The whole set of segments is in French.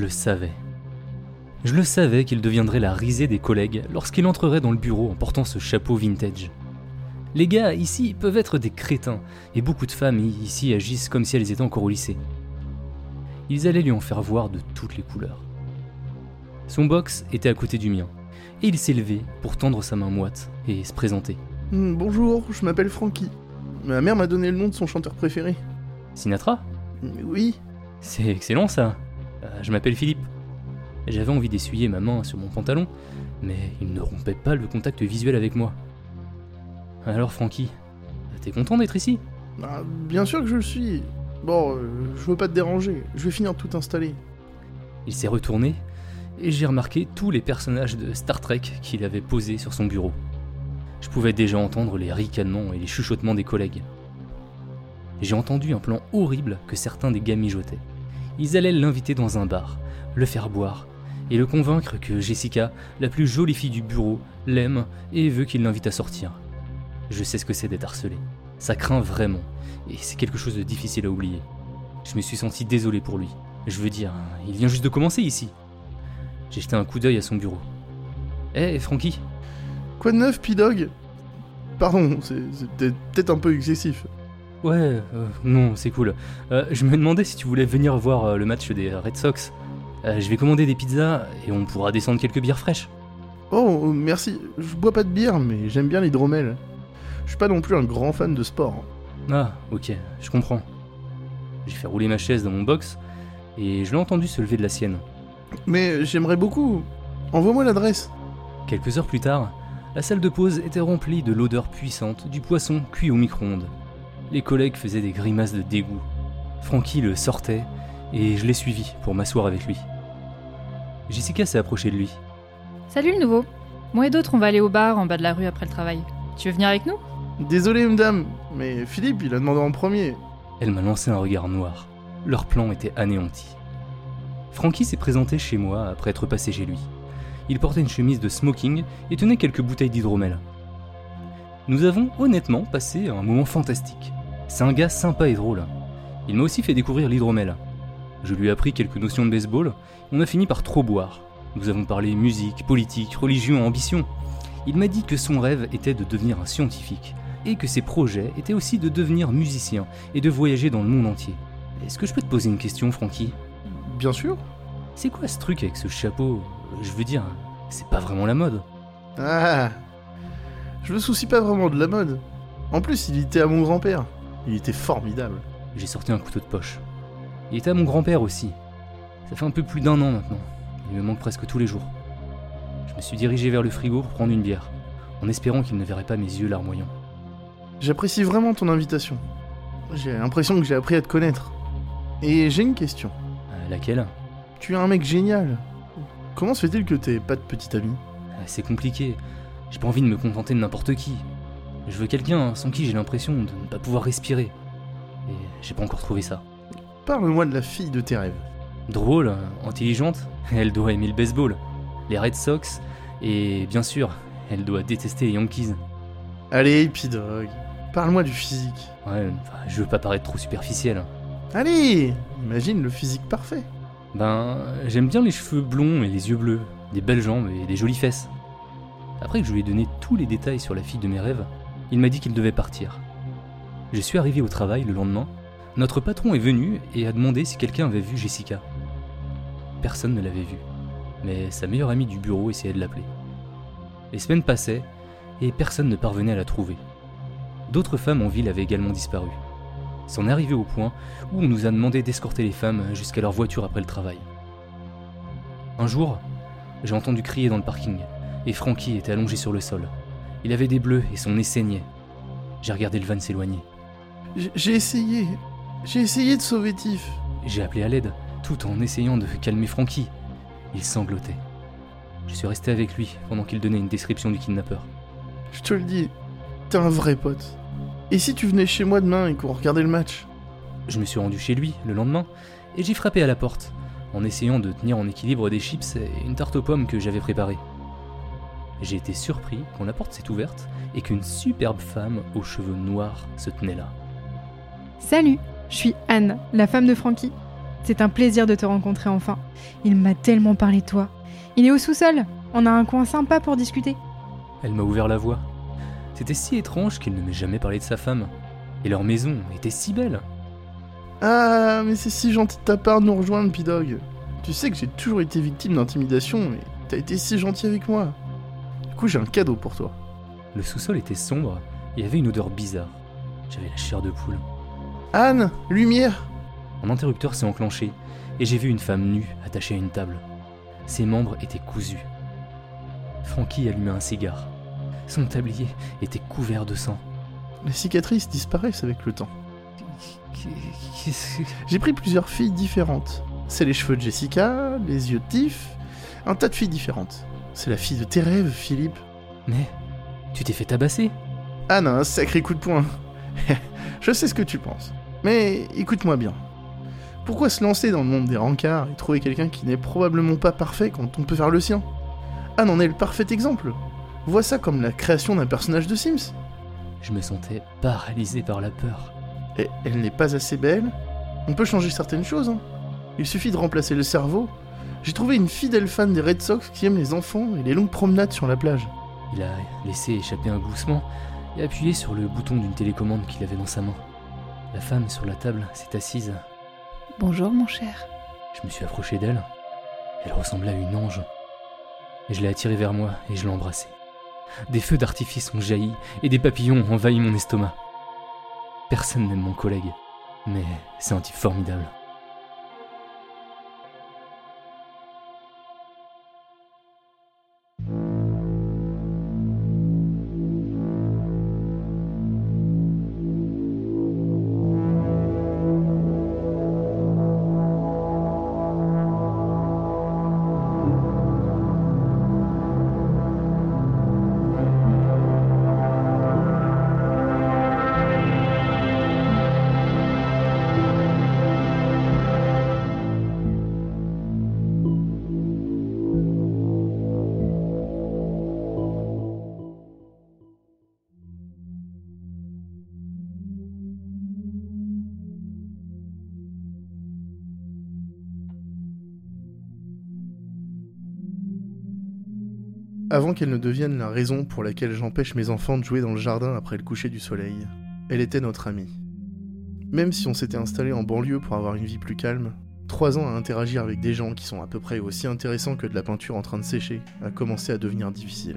Je le savais. Je le savais qu'il deviendrait la risée des collègues lorsqu'il entrerait dans le bureau en portant ce chapeau vintage. Les gars ici peuvent être des crétins, et beaucoup de femmes ici agissent comme si elles étaient encore au lycée. Ils allaient lui en faire voir de toutes les couleurs. Son box était à côté du mien, et il s'est levé pour tendre sa main moite et se présenter. Hmm, bonjour, je m'appelle Frankie. Ma mère m'a donné le nom de son chanteur préféré. Sinatra? Oui, C'est excellent ça. Euh, je m'appelle Philippe. J'avais envie d'essuyer ma main sur mon pantalon, mais il ne rompait pas le contact visuel avec moi. Alors Francky, t'es content d'être ici? Ah, bien sûr que je le suis. Bon, euh, je veux pas te déranger, je vais finir de tout installer. Il s'est retourné et j'ai remarqué tous les personnages de Star Trek qu'il avait posés sur son bureau. Je pouvais déjà entendre les ricanements et les chuchotements des collègues. J'ai entendu un plan horrible que certains des gars mijotaient. Ils allaient l'inviter dans un bar, le faire boire, et le convaincre que Jessica, la plus jolie fille du bureau, l'aime et veut qu'il l'invite à sortir. Je sais ce que c'est d'être harcelé. Ça craint vraiment, et c'est quelque chose de difficile à oublier. Je me suis senti désolé pour lui. Je veux dire, il vient juste de commencer ici. J'ai jeté un coup d'œil à son bureau. Eh, Francky Quoi de neuf, P-Dog? Pardon, c'est- peut-être un peu excessif. Ouais, euh, non, c'est cool. Euh, je me demandais si tu voulais venir voir euh, le match des Red Sox. Je vais commander des pizzas et on pourra descendre quelques bières fraîches. Oh, merci, je bois pas de bière, mais j'aime bien l'hydromel. Je suis pas non plus un grand fan de sport. Ah, ok, je comprends. J'ai fait rouler ma chaise dans mon box et je l'ai entendu se lever de la sienne. Mais j'aimerais beaucoup. Envoie-moi l'adresse. Quelques heures plus tard, la salle de pause était remplie de l'odeur puissante du poisson cuit au micro-ondes. Les collègues faisaient des grimaces de dégoût. Francky le sortait et je l'ai suivi pour m'asseoir avec lui. Jessica s'est approchée de lui. Salut le nouveau. Moi et d'autres, on va aller au bar en bas de la rue après le travail. Tu veux venir avec nous? Désolé, madame, mais Philippe, il a demandé en premier. Elle m'a lancé un regard noir. Leur plan était anéanti. Frankie s'est présenté chez moi après être passé chez lui. Il portait une chemise de smoking et tenait quelques bouteilles d'hydromel. Nous avons honnêtement passé un moment fantastique. C'est un gars sympa et drôle. Il m'a aussi fait découvrir l'hydromel. Je lui ai appris quelques notions de baseball. On a fini par trop boire. Nous avons parlé musique, politique, religion, ambition. Il m'a dit que son rêve était de devenir un scientifique et que ses projets étaient aussi de devenir musicien et de voyager dans le monde entier. Est-ce que je peux te poser une question, Francky Bien sûr. C'est quoi ce truc avec ce chapeau? Je veux dire, c'est pas vraiment la mode. Ah Je me soucie pas vraiment de la mode. En plus, il était à mon grand-père. Il était formidable. J'ai sorti un couteau de poche. Il était à mon grand-père aussi. Ça fait un peu plus d'un an maintenant. Il me manque presque tous les jours. Je me suis dirigé vers le frigo pour prendre une bière, en espérant qu'il ne verrait pas mes yeux larmoyants. J'apprécie vraiment ton invitation. J'ai l'impression que j'ai appris à te connaître. Et j'ai une question. Euh, laquelle? Tu es un mec génial. Comment se fait-il que t'aies pas de petit ami? Euh, C'est compliqué. J'ai pas envie de me contenter de n'importe qui. Je veux quelqu'un sans qui j'ai l'impression de ne pas pouvoir respirer. Et j'ai pas encore trouvé ça. Parle-moi de la fille de tes rêves. Drôle, intelligente, elle doit aimer le baseball, les Red Sox, et bien sûr, elle doit détester les Yankees. Allez, Epidog, parle-moi du physique. Ouais, enfin, je veux pas paraître trop superficiel. Allez, imagine le physique parfait. Ben, j'aime bien les cheveux blonds et les yeux bleus, des belles jambes et des jolies fesses. Après que je lui ai donné tous les détails sur la fille de mes rêves, il m'a dit qu'il devait partir. Je suis arrivé au travail le lendemain. Notre patron est venu et a demandé si quelqu'un avait vu Jessica. Personne ne l'avait vue, mais sa meilleure amie du bureau essayait de l'appeler. Les semaines passaient et personne ne parvenait à la trouver. D'autres femmes en ville avaient également disparu. C'en est arrivé au point où on nous a demandé d'escorter les femmes jusqu'à leur voiture après le travail. Un jour, j'ai entendu crier dans le parking, et Frankie était allongé sur le sol. Il avait des bleus et son nez saignait. J'ai regardé le van s'éloigner. J'ai essayé. J'ai essayé de sauver Tiff. J'ai appelé à l'aide, tout en essayant de calmer Frankie. Il sanglotait. Je suis resté avec lui pendant qu'il donnait une description du kidnappeur. Je te le dis, t'es un vrai pote. Et si tu venais chez moi demain et qu'on regardait le match? Je me suis rendu chez lui le lendemain et j'ai frappé à la porte en essayant de tenir en équilibre des chips et une tarte aux pommes que j'avais préparée. J'ai été surpris quand la porte s'est ouverte et qu'une superbe femme aux cheveux noirs se tenait là. Salut, je suis Anne, la femme de Frankie. C'est un plaisir de te rencontrer enfin. Il m'a tellement parlé de toi. Il est au sous-sol. On a un coin sympa pour discuter. Elle m'a ouvert la voie. C'était si étrange qu'il ne m'ait jamais parlé de sa femme. Et leur maison était si belle. Ah, mais c'est si gentil de ta part de nous rejoindre, Pidog. Tu sais que j'ai toujours été victime d'intimidation et t'as été si gentil avec moi. Coup, j'ai un cadeau pour toi. Le sous-sol était sombre et avait une odeur bizarre. J'avais la chair de poule. Anne, lumière Mon interrupteur s'est enclenché et j'ai vu une femme nue attachée à une table. Ses membres étaient cousus. Frankie allumait un cigare. Son tablier était couvert de sang. Les cicatrices disparaissent avec le temps. J'ai pris plusieurs filles différentes. C'est les cheveux de Jessica, les yeux de Tiff, un tas de filles différentes. C'est la fille de tes rêves, Philippe. Mais tu t'es fait tabasser Anne a un sacré coup de poing. Je sais ce que tu penses. Mais écoute-moi bien. Pourquoi se lancer dans le monde des rencarts et trouver quelqu'un qui n'est probablement pas parfait quand on peut faire le sien? Anne en est le parfait exemple. Vois ça comme la création d'un personnage de Sims. Je me sentais paralysé par la peur. Et elle n'est pas assez belle? On peut changer certaines choses. hein. Il suffit de remplacer le cerveau. J'ai trouvé une fidèle fan des Red Sox qui aime les enfants et les longues promenades sur la plage. Il a laissé échapper un gloussement et appuyé sur le bouton d'une télécommande qu'il avait dans sa main. La femme sur la table s'est assise. Bonjour mon cher. Je me suis approché d'elle. Elle ressemblait à une ange. Et je l'ai attirée vers moi et je l'ai embrassée. Des feux d'artifice ont jailli et des papillons ont envahi mon estomac. Personne n'aime mon collègue, mais c'est un type formidable. Avant qu'elle ne devienne la raison pour laquelle j'empêche mes enfants de jouer dans le jardin après le coucher du soleil, elle était notre amie. Même si on s'était installé en banlieue pour avoir une vie plus calme, trois ans à interagir avec des gens qui sont à peu près aussi intéressants que de la peinture en train de sécher a commencé à devenir difficile.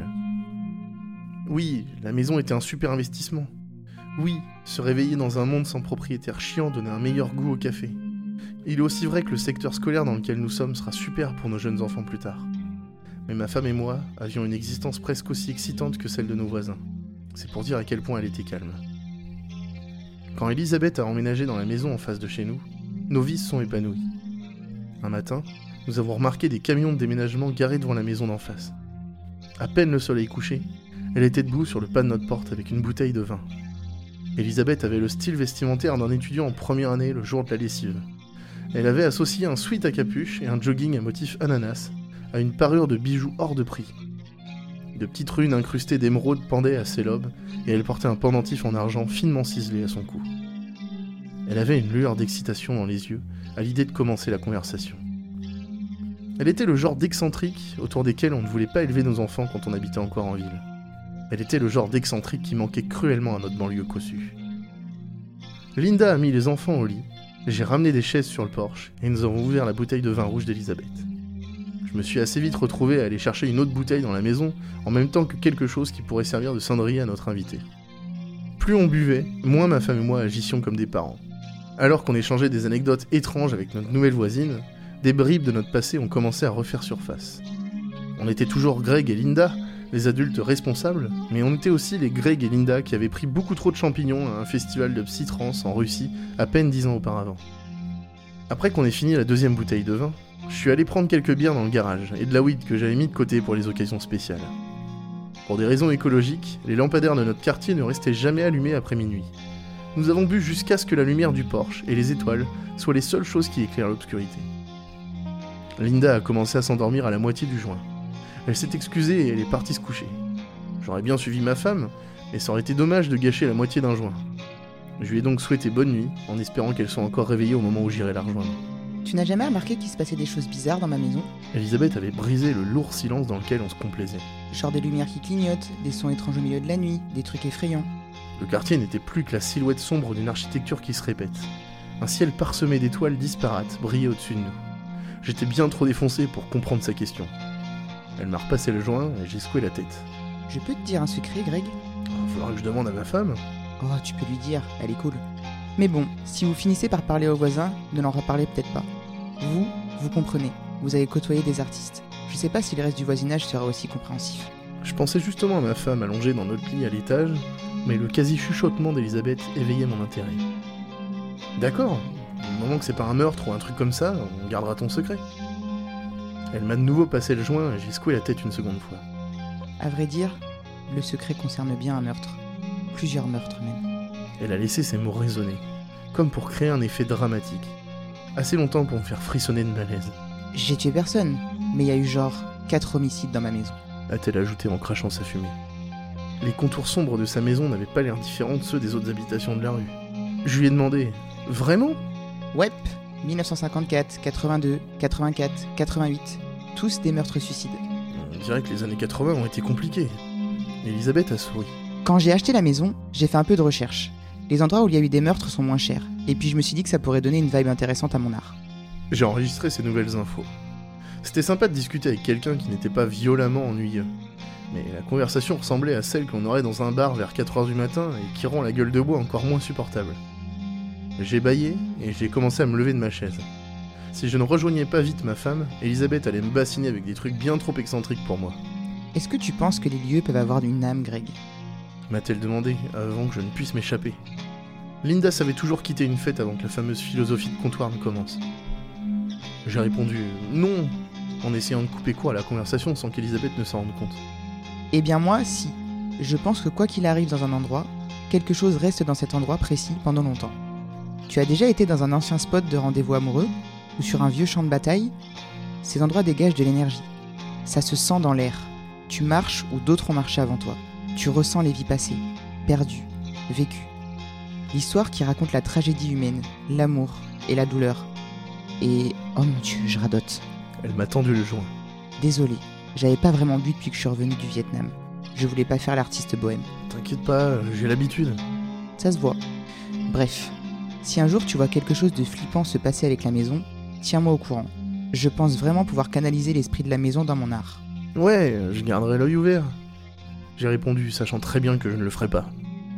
Oui, la maison était un super investissement. Oui, se réveiller dans un monde sans propriétaire chiant donnait un meilleur goût au café. Il est aussi vrai que le secteur scolaire dans lequel nous sommes sera super pour nos jeunes enfants plus tard. Mais ma femme et moi avions une existence presque aussi excitante que celle de nos voisins. C'est pour dire à quel point elle était calme. Quand Elisabeth a emménagé dans la maison en face de chez nous, nos vies sont épanouies. Un matin, nous avons remarqué des camions de déménagement garés devant la maison d'en face. À peine le soleil couché, elle était debout sur le pas de notre porte avec une bouteille de vin. Elisabeth avait le style vestimentaire d'un étudiant en première année le jour de la lessive. Elle avait associé un sweat à capuche et un jogging à motif ananas à une parure de bijoux hors de prix. De petites runes incrustées d'émeraude pendaient à ses lobes et elle portait un pendentif en argent finement ciselé à son cou. Elle avait une lueur d'excitation dans les yeux à l'idée de commencer la conversation. Elle était le genre d'excentrique autour desquels on ne voulait pas élever nos enfants quand on habitait encore en ville. Elle était le genre d'excentrique qui manquait cruellement à notre banlieue cossue. Linda a mis les enfants au lit, j'ai ramené des chaises sur le porche et nous avons ouvert la bouteille de vin rouge d'Elisabeth. Je me suis assez vite retrouvé à aller chercher une autre bouteille dans la maison en même temps que quelque chose qui pourrait servir de cendrier à notre invité. Plus on buvait, moins ma femme et moi agissions comme des parents. Alors qu'on échangeait des anecdotes étranges avec notre nouvelle voisine, des bribes de notre passé ont commencé à refaire surface. On était toujours Greg et Linda, les adultes responsables, mais on était aussi les Greg et Linda qui avaient pris beaucoup trop de champignons à un festival de psytrance en Russie à peine dix ans auparavant. Après qu'on ait fini la deuxième bouteille de vin, je suis allé prendre quelques bières dans le garage et de la weed que j'avais mis de côté pour les occasions spéciales. Pour des raisons écologiques, les lampadaires de notre quartier ne restaient jamais allumés après minuit. Nous avons bu jusqu'à ce que la lumière du porche et les étoiles soient les seules choses qui éclairent l'obscurité. Linda a commencé à s'endormir à la moitié du joint. Elle s'est excusée et elle est partie se coucher. J'aurais bien suivi ma femme, mais ça aurait été dommage de gâcher la moitié d'un joint. Je lui ai donc souhaité bonne nuit, en espérant qu'elle soit encore réveillée au moment où j'irai la rejoindre. Tu n'as jamais remarqué qu'il se passait des choses bizarres dans ma maison Elisabeth avait brisé le lourd silence dans lequel on se complaisait. Genre des lumières qui clignotent, des sons étranges au milieu de la nuit, des trucs effrayants. Le quartier n'était plus que la silhouette sombre d'une architecture qui se répète. Un ciel parsemé d'étoiles disparates brillait au-dessus de nous. J'étais bien trop défoncé pour comprendre sa question. Elle m'a repassé le joint et j'ai secoué la tête. Je peux te dire un secret, Greg? Il faudra que je demande à ma femme. Oh, tu peux lui dire, elle est cool. Mais bon, si vous finissez par parler aux voisins, ne leur reparlez peut-être pas. Vous, vous comprenez, vous avez côtoyé des artistes. Je sais pas si le reste du voisinage sera aussi compréhensif. Je pensais justement à ma femme allongée dans notre lit à l'étage, mais le quasi-chuchotement d'Elisabeth éveillait mon intérêt. D'accord, du moment que c'est pas un meurtre ou un truc comme ça, on gardera ton secret. Elle m'a de nouveau passé le joint et j'ai secoué la tête une seconde fois. À vrai dire, le secret concerne bien un meurtre. Plusieurs meurtres même. Elle a laissé ses mots résonner, comme pour créer un effet dramatique. Assez longtemps pour me faire frissonner de malaise, J'ai tué personne, mais il y a eu genre 4 homicides dans ma maison. a-t-elle ajouté en crachant sa fumée. Les contours sombres de sa maison n'avaient pas l'air différents de ceux des autres habitations de la rue. Je lui ai demandé Vraiment? Ouais, 1954, 82, 84, 88. Tous des meurtres suicides. On dirait que les années 80 ont été compliquées. Elisabeth a souri. Quand j'ai acheté la maison, j'ai fait un peu de recherche. Les endroits où il y a eu des meurtres sont moins chers. Et puis je me suis dit que ça pourrait donner une vibe intéressante à mon art. J'ai enregistré ces nouvelles infos. C'était sympa de discuter avec quelqu'un qui n'était pas violemment ennuyeux. Mais la conversation ressemblait à celle qu'on aurait dans un bar vers 4h du matin et qui rend la gueule de bois encore moins supportable. J'ai baillé et j'ai commencé à me lever de ma chaise. Si je ne rejoignais pas vite ma femme, Elisabeth allait me bassiner avec des trucs bien trop excentriques pour moi. Est-ce que tu penses que les lieux peuvent avoir une âme, Greg? M'a-t-elle demandé avant que je ne puisse m'échapper. Linda savait toujours quitter une fête avant que la fameuse philosophie de comptoir ne commence. J'ai répondu non, en essayant de couper court à la conversation sans qu'Elisabeth ne s'en rende compte. Eh bien moi, si. Je pense que quoi qu'il arrive dans un endroit, quelque chose reste dans cet endroit précis pendant longtemps. Tu as déjà été dans un ancien spot de rendez-vous amoureux ou sur un vieux champ de bataille Ces endroits dégagent de l'énergie. Ça se sent dans l'air. Tu marches où d'autres ont marché avant toi. Tu ressens les vies passées, perdues, vécues. L'histoire qui raconte la tragédie humaine, l'amour et la douleur. Et oh mon dieu, je radote. Elle m'a tendu le joint. Désolé, j'avais pas vraiment bu depuis que je suis revenu du Vietnam. Je voulais pas faire l'artiste bohème. T'inquiète pas, j'ai l'habitude. Ça se voit. Bref, si un jour tu vois quelque chose de flippant se passer avec la maison, tiens-moi au courant. Je pense vraiment pouvoir canaliser l'esprit de la maison dans mon art. Ouais, je garderai l'œil ouvert. J'ai répondu, sachant très bien que je ne le ferai pas.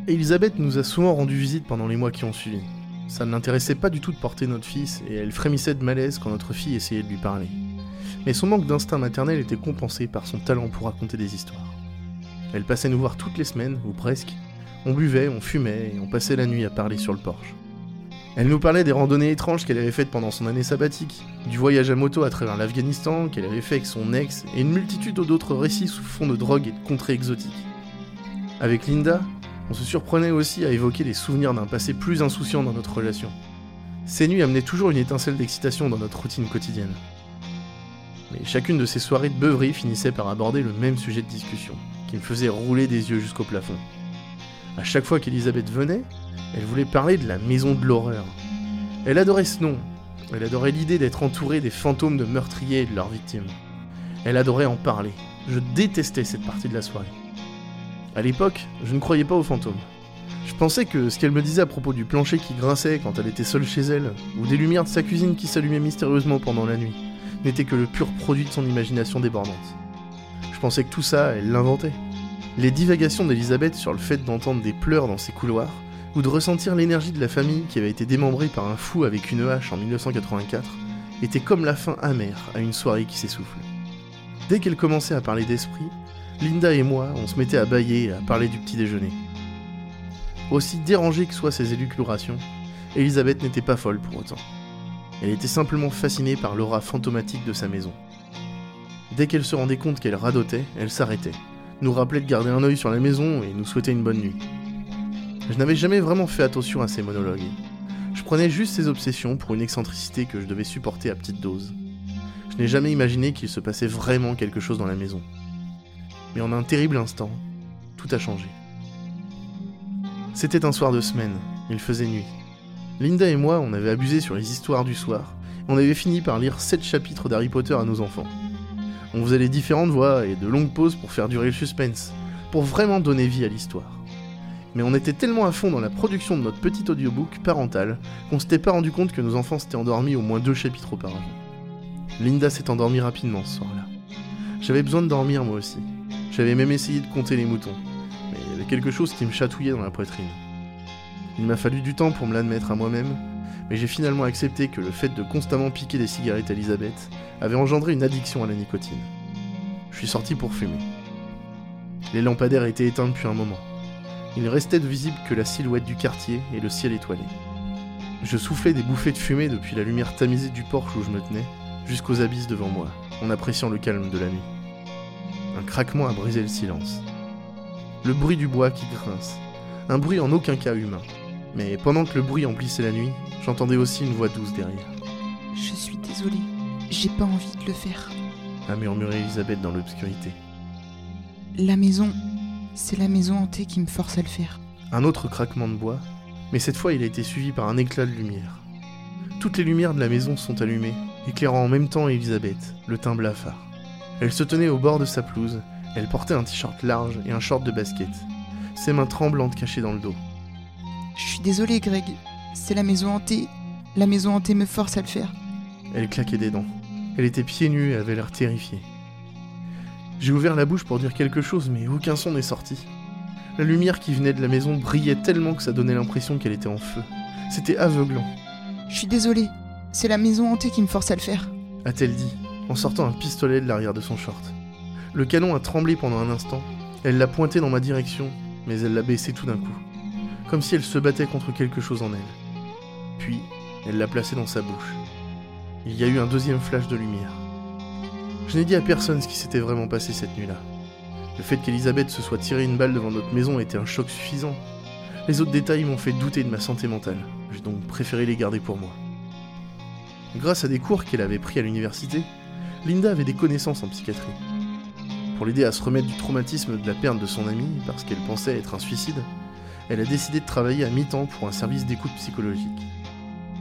Elisabeth nous a souvent rendu visite pendant les mois qui ont suivi. Ça ne l'intéressait pas du tout de porter notre fils, et elle frémissait de malaise quand notre fille essayait de lui parler. Mais son manque d'instinct maternel était compensé par son talent pour raconter des histoires. Elle passait nous voir toutes les semaines, ou presque. On buvait, on fumait, et on passait la nuit à parler sur le porche. Elle nous parlait des randonnées étranges qu'elle avait faites pendant son année sabbatique, du voyage à moto à travers l'Afghanistan qu'elle avait fait avec son ex, et une multitude d'autres récits sous fond de drogue et de contrées exotiques. Avec Linda, on se surprenait aussi à évoquer les souvenirs d'un passé plus insouciant dans notre relation. Ces nuits amenaient toujours une étincelle d'excitation dans notre routine quotidienne. Mais chacune de ces soirées de beuverie finissait par aborder le même sujet de discussion, qui me faisait rouler des yeux jusqu'au plafond. À chaque fois qu'Elisabeth venait, elle voulait parler de la maison de l'horreur. Elle adorait ce nom. Elle adorait l'idée d'être entourée des fantômes de meurtriers et de leurs victimes. Elle adorait en parler. Je détestais cette partie de la soirée. À l'époque, je ne croyais pas aux fantômes. Je pensais que ce qu'elle me disait à propos du plancher qui grinçait quand elle était seule chez elle, ou des lumières de sa cuisine qui s'allumaient mystérieusement pendant la nuit, n'était que le pur produit de son imagination débordante. Je pensais que tout ça, elle l'inventait. Les divagations d'Elisabeth sur le fait d'entendre des pleurs dans ses couloirs, ou de ressentir l'énergie de la famille qui avait été démembrée par un fou avec une hache en 1984, étaient comme la fin amère à une soirée qui s'essouffle. Dès qu'elle commençait à parler d'esprit, Linda et moi, on se mettait à bailler et à parler du petit déjeuner. Aussi dérangées que soient ses élucubrations, Elisabeth n'était pas folle pour autant. Elle était simplement fascinée par l'aura fantomatique de sa maison. Dès qu'elle se rendait compte qu'elle radotait, elle s'arrêtait, nous rappelait de garder un œil sur la maison et nous souhaitait une bonne nuit. Je n'avais jamais vraiment fait attention à ses monologues. Je prenais juste ses obsessions pour une excentricité que je devais supporter à petite dose. Je n'ai jamais imaginé qu'il se passait vraiment quelque chose dans la maison. Mais en un terrible instant, tout a changé. C'était un soir de semaine, il faisait nuit. Linda et moi, on avait abusé sur les histoires du soir, on avait fini par lire 7 chapitres d'Harry Potter à nos enfants. On faisait les différentes voix et de longues pauses pour faire durer le suspense, pour vraiment donner vie à l'histoire. Mais on était tellement à fond dans la production de notre petit audiobook parental qu'on s'était pas rendu compte que nos enfants s'étaient endormis au moins deux chapitres auparavant. Linda s'est endormie rapidement ce soir-là. J'avais besoin de dormir moi aussi. J'avais même essayé de compter les moutons, mais il y avait quelque chose qui me chatouillait dans la poitrine. Il m'a fallu du temps pour me l'admettre à moi-même, mais j'ai finalement accepté que le fait de constamment piquer des cigarettes à Elisabeth avait engendré une addiction à la nicotine. Je suis sorti pour fumer. Les lampadaires étaient éteints depuis un moment. Il ne restait de visible que la silhouette du quartier et le ciel étoilé. Je soufflais des bouffées de fumée depuis la lumière tamisée du porche où je me tenais, jusqu'aux abysses devant moi, en appréciant le calme de la nuit. Un craquement a brisé le silence. Le bruit du bois qui grince. Un bruit en aucun cas humain. Mais pendant que le bruit emplissait la nuit, j'entendais aussi une voix douce derrière. Je suis désolée, j'ai pas envie de le faire. A murmuré Elisabeth dans l'obscurité. La maison, c'est la maison hantée qui me force à le faire. Un autre craquement de bois, mais cette fois il a été suivi par un éclat de lumière. Toutes les lumières de la maison sont allumées, éclairant en même temps Elisabeth, le teint blafard. Elle se tenait au bord de sa pelouse, elle portait un t-shirt large et un short de basket, ses mains tremblantes cachées dans le dos. Je suis désolée, Greg. C'est la maison hantée. La maison hantée me force à le faire. Elle claquait des dents. Elle était pieds nus et avait l'air terrifiée. J'ai ouvert la bouche pour dire quelque chose, mais aucun son n'est sorti. La lumière qui venait de la maison brillait tellement que ça donnait l'impression qu'elle était en feu. C'était aveuglant, Je suis désolée. C'est la maison hantée qui me force à le faire. a-t-elle dit, en sortant un pistolet de l'arrière de son short. Le canon a tremblé pendant un instant. Elle l'a pointé dans ma direction, mais elle l'a baissé tout d'un coup, comme si elle se battait contre quelque chose en elle. Puis, elle l'a placé dans sa bouche. Il y a eu un deuxième flash de lumière. Je n'ai dit à personne ce qui s'était vraiment passé cette nuit-là. Le fait qu'Elisabeth se soit tiré une balle devant notre maison était un choc suffisant. Les autres détails m'ont fait douter de ma santé mentale. J'ai donc préféré les garder pour moi. Grâce à des cours qu'elle avait pris à l'université, Linda avait des connaissances en psychiatrie. Pour l'aider à se remettre du traumatisme de la perte de son ami, parce qu'elle pensait être un suicide, elle a décidé de travailler à mi-temps pour un service d'écoute psychologique.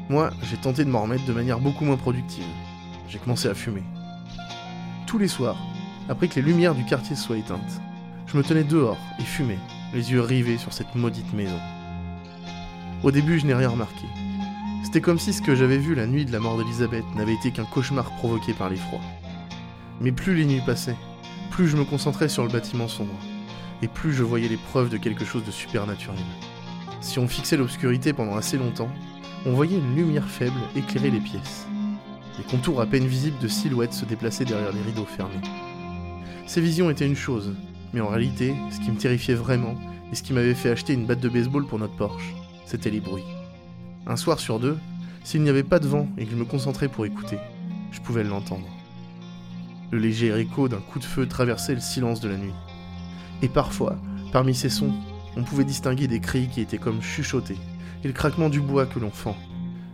Moi, j'ai tenté de m'en remettre de manière beaucoup moins productive. J'ai commencé à fumer. Tous les soirs, après que les lumières du quartier soient éteintes, je me tenais dehors et fumais, les yeux rivés sur cette maudite maison. Au début, je n'ai rien remarqué. C'était comme si ce que j'avais vu la nuit de la mort d'Elisabeth n'avait été qu'un cauchemar provoqué par l'effroi. Mais plus les nuits passaient, plus je me concentrais sur le bâtiment sombre, et plus je voyais les preuves de quelque chose de supernaturel. Si on fixait l'obscurité pendant assez longtemps, on voyait une lumière faible éclairer les pièces. Les contours à peine visibles de silhouettes se déplaçaient derrière les rideaux fermés. Ces visions étaient une chose, mais en réalité, ce qui me terrifiait vraiment, et ce qui m'avait fait acheter une batte de baseball pour notre Porsche, c'était les bruits. Un soir sur deux, s'il n'y avait pas de vent et que je me concentrais pour écouter, je pouvais l'entendre. Le léger écho d'un coup de feu traversait le silence de la nuit. Et parfois, parmi ces sons, on pouvait distinguer des cris qui étaient comme chuchotés, et le craquement du bois que l'on fend.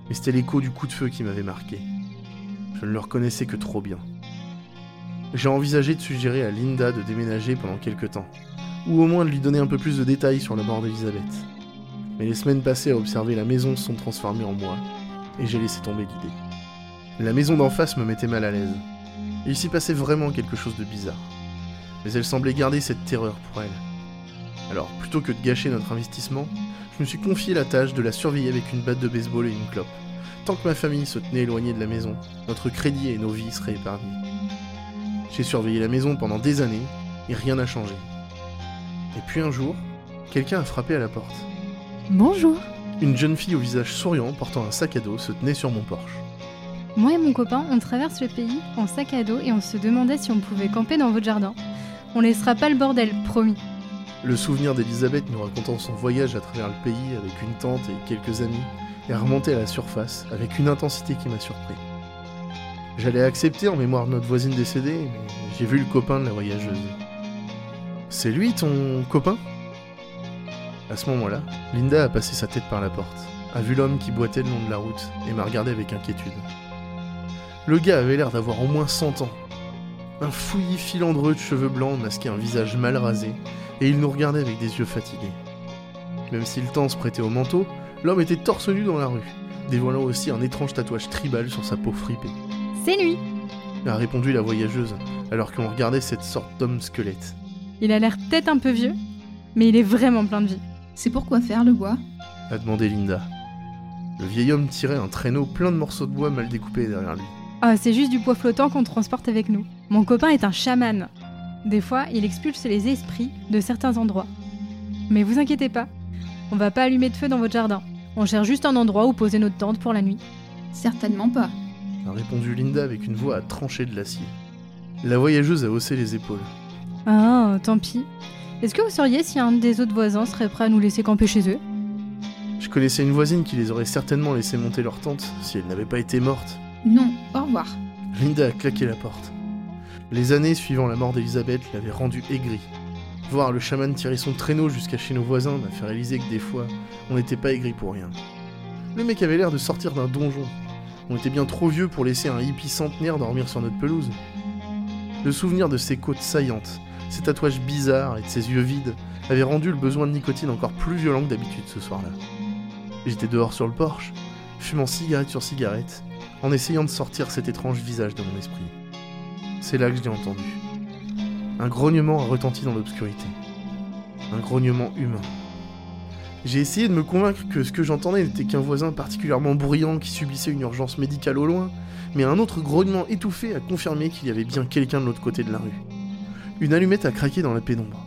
Mais c'était l'écho du coup de feu qui m'avait marqué. Je ne le reconnaissais que trop bien. J'ai envisagé de suggérer à Linda de déménager pendant quelque temps, ou au moins de lui donner un peu plus de détails sur la mort d'Elisabeth. Mais les semaines passées à observer la maison se sont transformées en moi, et j'ai laissé tomber l'idée. La maison d'en face me mettait mal à l'aise. Il s'y passait vraiment quelque chose de bizarre. Mais elle semblait garder cette terreur pour elle. Alors, plutôt que de gâcher notre investissement, je me suis confié la tâche de la surveiller avec une batte de baseball et une clope. Tant que ma famille se tenait éloignée de la maison, notre crédit et nos vies seraient épargnés. J'ai surveillé la maison pendant des années et rien n'a changé. Et puis un jour, quelqu'un a frappé à la porte. Bonjour. Une jeune fille au visage souriant portant un sac à dos se tenait sur mon porche. Moi et mon copain, on traverse le pays en sac à dos et on se demandait si on pouvait camper dans votre jardin. On laissera pas le bordel, promis. Le souvenir d'Elisabeth nous racontant son voyage à travers le pays avec une tante et quelques amis est remonté à la surface avec une intensité qui m'a surpris. J'allais accepter en mémoire de notre voisine décédée, mais j'ai vu le copain de la voyageuse. C'est lui ton copain? À ce moment-là, Linda a passé sa tête par la porte, a vu l'homme qui boitait le long de la route et m'a regardé avec inquiétude. Le gars avait l'air d'avoir au moins 100 ans. Un fouillis filandreux de cheveux blancs masquait un visage mal rasé, et il nous regardait avec des yeux fatigués. Même si le temps se prêtait au manteau, l'homme était torse nu dans la rue, dévoilant aussi un étrange tatouage tribal sur sa peau fripée. C'est lui A répondu la voyageuse, alors qu'on regardait cette sorte d'homme squelette. Il a l'air peut-être un peu vieux, mais il est vraiment plein de vie. C'est pour quoi faire le bois? A demandé Linda. Le vieil homme tirait un traîneau plein de morceaux de bois mal découpés derrière lui. Ah, c'est juste du bois flottant qu'on transporte avec nous. Mon copain est un chaman. Des fois, il expulse les esprits de certains endroits. Mais vous inquiétez pas, on va pas allumer de feu dans votre jardin. On cherche juste un endroit où poser notre tente pour la nuit. Certainement pas. A répondu Linda avec une voix à trancher de l'acier. La voyageuse a haussé les épaules. Ah, tant pis. Est-ce que vous sauriez si un des autres voisins serait prêt à nous laisser camper chez eux? Je connaissais une voisine qui les aurait certainement laissé monter leur tente si elle n'avait pas été morte. Non, au revoir. Linda a claqué la porte. Les années suivant la mort d'Elisabeth l'avaient rendue aigrie. Voir le chaman tirer son traîneau jusqu'à chez nos voisins m'a fait réaliser que des fois, on n'était pas aigri pour rien. Le mec avait l'air de sortir d'un donjon. On était bien trop vieux pour laisser un hippie centenaire dormir sur notre pelouse. Le souvenir de ses côtes saillantes, ses tatouages bizarres et de ses yeux vides avait rendu le besoin de nicotine encore plus violent que d'habitude ce soir-là. J'étais dehors sur le porche, fumant cigarette sur cigarette, en essayant de sortir cet étrange visage de mon esprit. C'est là que je l'ai entendu. Un grognement a retenti dans l'obscurité. Un grognement humain. J'ai essayé de me convaincre que ce que j'entendais n'était qu'un voisin particulièrement bruyant qui subissait une urgence médicale au loin, mais un autre grognement étouffé a confirmé qu'il y avait bien quelqu'un de l'autre côté de la rue. Une allumette a craqué dans la pénombre.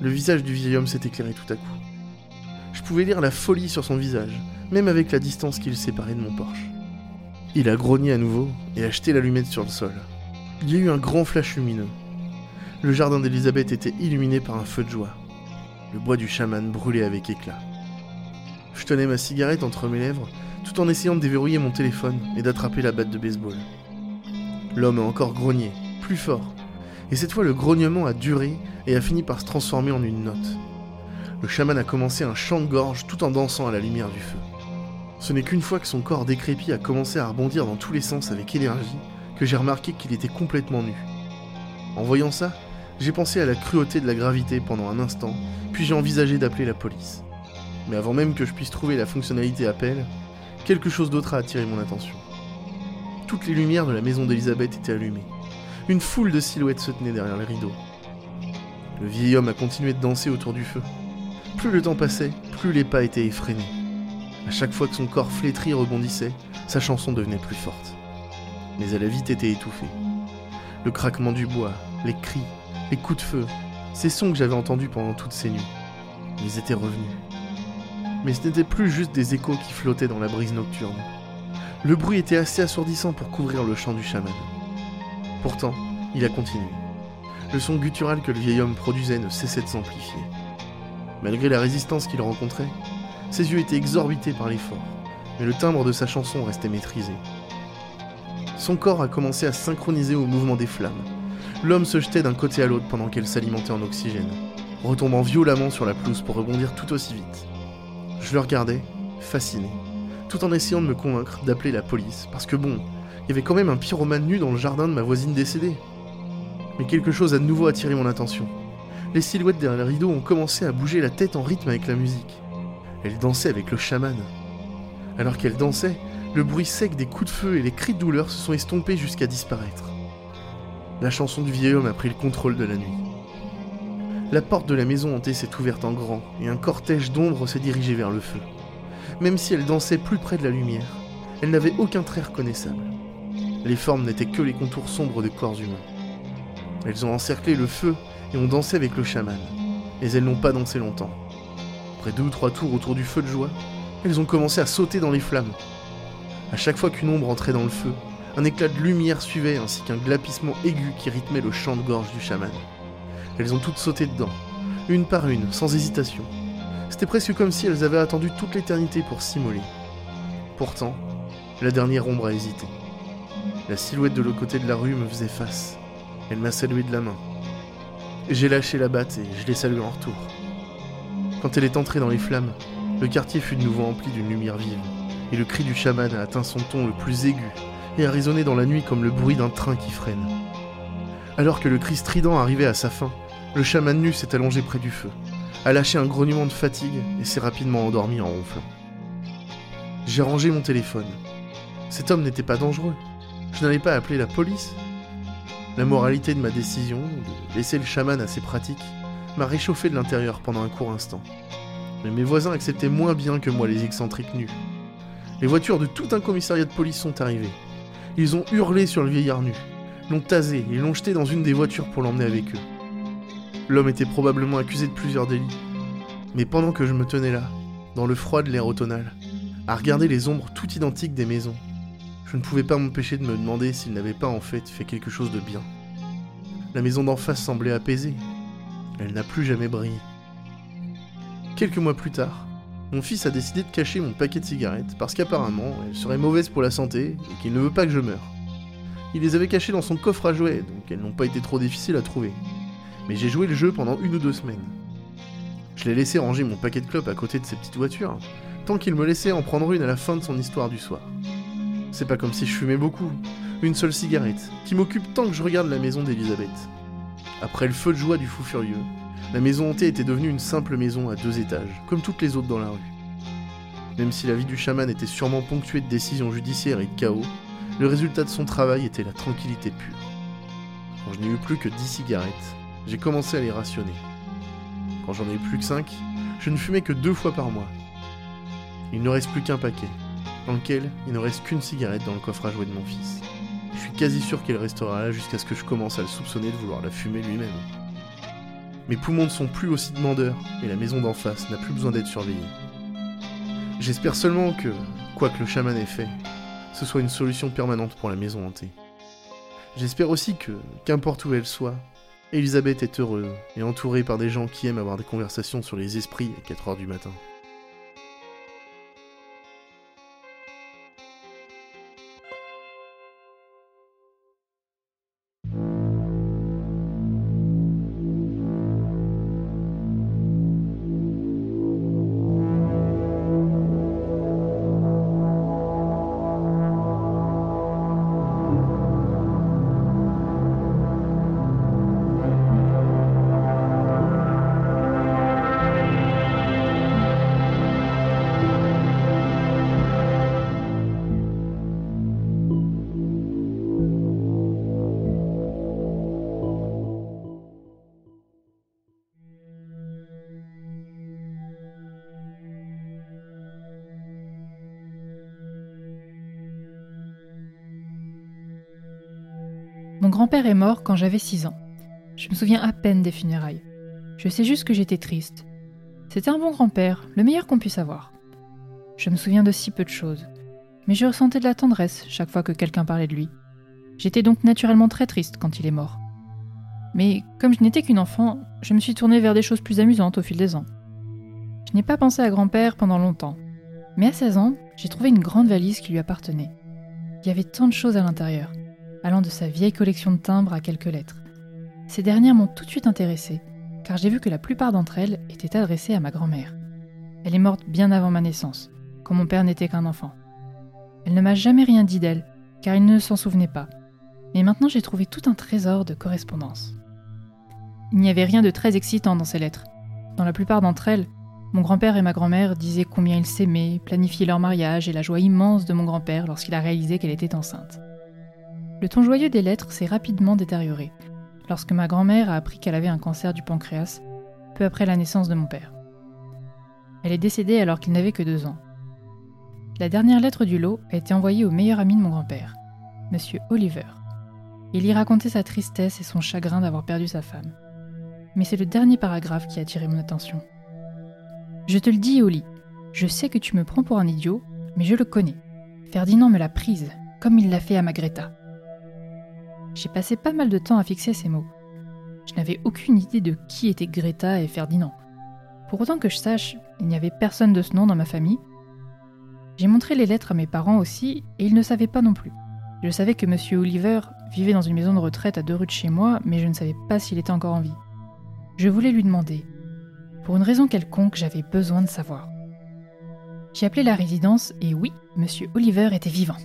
Le visage du vieil homme s'est éclairé tout à coup. Je pouvais lire la folie sur son visage, même avec la distance qui le séparait de mon porche. Il a grogné à nouveau et a jeté l'allumette sur le sol. Il y a eu un grand flash lumineux. Le jardin d'Elisabeth était illuminé par un feu de joie. Le bois du chaman brûlait avec éclat. Je tenais ma cigarette entre mes lèvres, tout en essayant de déverrouiller mon téléphone et d'attraper la batte de baseball. L'homme a encore grogné, plus fort. Et cette fois, le grognement a duré et a fini par se transformer en une note. Le chaman a commencé un chant de gorge tout en dansant à la lumière du feu. Ce n'est qu'une fois que son corps décrépit a commencé à rebondir dans tous les sens avec énergie que j'ai remarqué qu'il était complètement nu. En voyant ça, j'ai pensé à la cruauté de la gravité pendant un instant, puis j'ai envisagé d'appeler la police. Mais avant même que je puisse trouver la fonctionnalité appel, quelque chose d'autre a attiré mon attention. Toutes les lumières de la maison d'Elisabeth étaient allumées. Une foule de silhouettes se tenait derrière les rideaux. Le vieil homme a continué de danser autour du feu. Plus le temps passait, plus les pas étaient effrénés. À chaque fois que son corps flétri rebondissait, sa chanson devenait plus forte. Mais elle a vite été étouffée. Le craquement du bois, les cris, les coups de feu, ces sons que j'avais entendus pendant toutes ces nuits, ils étaient revenus. Mais ce n'était plus juste des échos qui flottaient dans la brise nocturne. Le bruit était assez assourdissant pour couvrir le chant du chaman. Pourtant, il a continué. Le son guttural que le vieil homme produisait ne cessait de s'amplifier. Malgré la résistance qu'il rencontrait, ses yeux étaient exorbités par l'effort, mais le timbre de sa chanson restait maîtrisé. Son corps a commencé à synchroniser au mouvement des flammes. L'homme se jetait d'un côté à l'autre pendant qu'elle s'alimentait en oxygène, retombant violemment sur la pelouse pour rebondir tout aussi vite. Je le regardais, fasciné, tout en essayant de me convaincre d'appeler la police, parce que bon, il y avait quand même un pyromane nu dans le jardin de ma voisine décédée. Mais quelque chose a de nouveau attiré mon attention. Les silhouettes derrière le rideau ont commencé à bouger la tête en rythme avec la musique. Elle dansait avec le chaman. Alors qu'elle dansait, le bruit sec des coups de feu et les cris de douleur se sont estompés jusqu'à disparaître. La chanson du vieil homme a pris le contrôle de la nuit. La porte de la maison hantée s'est ouverte en grand et un cortège d'ombres s'est dirigé vers le feu. Même si elle dansait plus près de la lumière, elle n'avait aucun trait reconnaissable. Les formes n'étaient que les contours sombres de corps humains. Elles ont encerclé le feu et ont dansé avec le chaman, mais elles n'ont pas dansé longtemps. Après deux ou trois tours autour du feu de joie, elles ont commencé à sauter dans les flammes. À chaque fois qu'une ombre entrait dans le feu, un éclat de lumière suivait ainsi qu'un glapissement aigu qui rythmait le chant de gorge du chaman. Elles ont toutes sauté dedans, une par une, sans hésitation. C'était presque comme si elles avaient attendu toute l'éternité pour s'immoler. Pourtant, la dernière ombre a hésité. La silhouette de l'autre côté de la rue me faisait face. Elle m'a salué de la main. J'ai lâché la batte et je l'ai saluée en retour. Quand elle est entrée dans les flammes, le quartier fut de nouveau empli d'une lumière vive, et le cri du chaman a atteint son ton le plus aigu et a résonné dans la nuit comme le bruit d'un train qui freine. Alors que le cri strident arrivait à sa fin, le chaman nu s'est allongé près du feu, a lâché un grognement de fatigue et s'est rapidement endormi en ronflant. J'ai rangé mon téléphone. Cet homme n'était pas dangereux. Je n'allais pas appeler la police. La moralité de ma décision, de laisser le chaman à ses pratiques, m'a réchauffé de l'intérieur pendant un court instant mais mes voisins acceptaient moins bien que moi les excentriques nus. Les voitures de tout un commissariat de police sont arrivées. Ils ont hurlé sur le vieillard nu, l'ont tasé et l'ont jeté dans une des voitures pour l'emmener avec eux. L'homme était probablement accusé de plusieurs délits. Mais pendant que je me tenais là, dans le froid de l'air automnal, à regarder les ombres tout identiques des maisons, je ne pouvais pas m'empêcher de me demander s'il n'avait pas en fait fait quelque chose de bien. La maison d'en face semblait apaisée. Elle n'a plus jamais brillé. Quelques mois plus tard, mon fils a décidé de cacher mon paquet de cigarettes parce qu'apparemment elles seraient mauvaises pour la santé et qu'il ne veut pas que je meure. Il les avait cachées dans son coffre à jouets, donc elles n'ont pas été trop difficiles à trouver. Mais j'ai joué le jeu pendant une ou deux semaines. Je l'ai laissé ranger mon paquet de clopes à côté de ses petites voitures, tant qu'il me laissait en prendre une à la fin de son histoire du soir. C'est pas comme si je fumais beaucoup, une seule cigarette, qui m'occupe tant que je regarde la maison d'Elisabeth. Après le feu de joie du fou furieux, la maison hantée était devenue une simple maison à deux étages, comme toutes les autres dans la rue. Même si la vie du chaman était sûrement ponctuée de décisions judiciaires et de chaos, le résultat de son travail était la tranquillité pure. Quand je n'ai eu plus que 10 cigarettes, j'ai commencé à les rationner. Quand j'en ai eu plus que 5, je ne fumais que deux fois par mois. Il ne reste plus qu'un paquet, dans lequel il ne reste qu'une cigarette dans le coffre à jouer de mon fils. Je suis quasi sûr qu'elle restera là jusqu'à ce que je commence à le soupçonner de vouloir la fumer lui-même. Mes poumons ne sont plus aussi demandeurs et la maison d'en face n'a plus besoin d'être surveillée. J'espère seulement que, quoi que le chaman ait fait, ce soit une solution permanente pour la maison hantée. J'espère aussi que, qu'importe où elle soit, Elisabeth est heureuse et entourée par des gens qui aiment avoir des conversations sur les esprits à 4h du matin. Grand-père est mort quand j'avais 6 ans. Je me souviens à peine des funérailles. Je sais juste que j'étais triste. C'était un bon grand-père, le meilleur qu'on puisse avoir. Je me souviens de si peu de choses, mais je ressentais de la tendresse chaque fois que quelqu'un parlait de lui. J'étais donc naturellement très triste quand il est mort. Mais comme je n'étais qu'une enfant, je me suis tournée vers des choses plus amusantes au fil des ans. Je n'ai pas pensé à grand-père pendant longtemps, mais à 16 ans, j'ai trouvé une grande valise qui lui appartenait. Il y avait tant de choses à l'intérieur, allant de sa vieille collection de timbres à quelques lettres. Ces dernières m'ont tout de suite intéressée, car j'ai vu que la plupart d'entre elles étaient adressées à ma grand-mère. Elle est morte bien avant ma naissance, quand mon père n'était qu'un enfant. Elle ne m'a jamais rien dit d'elle, car il ne s'en souvenait pas. Mais maintenant j'ai trouvé tout un trésor de correspondance. Il n'y avait rien de très excitant dans ces lettres. Dans la plupart d'entre elles, mon grand-père et ma grand-mère disaient combien ils s'aimaient, planifiaient leur mariage et la joie immense de mon grand-père lorsqu'il a réalisé qu'elle était enceinte. Le ton joyeux des lettres s'est rapidement détérioré lorsque ma grand-mère a appris qu'elle avait un cancer du pancréas, peu après la naissance de mon père. Elle est décédée alors qu'il n'avait que deux ans. La dernière lettre du lot a été envoyée au meilleur ami de mon grand-père, Monsieur Oliver. Il y racontait sa tristesse et son chagrin d'avoir perdu sa femme. Mais c'est le dernier paragraphe qui a attiré mon attention. Je te le dis, Oli, je sais que tu me prends pour un idiot, mais je le connais. Ferdinand me l'a prise, comme il l'a fait à ma Greta. J'ai passé pas mal de temps à fixer ces mots. Je n'avais aucune idée de qui étaient Greta et Ferdinand. Pour autant que je sache, il n'y avait personne de ce nom dans ma famille. J'ai montré les lettres à mes parents aussi, et ils ne savaient pas non plus. Je savais que M. Oliver vivait dans une maison de retraite à deux rues de chez moi, mais je ne savais pas s'il était encore en vie. Je voulais lui demander. Pour une raison quelconque, j'avais besoin de savoir. J'ai appelé la résidence et oui, M. Oliver était vivant.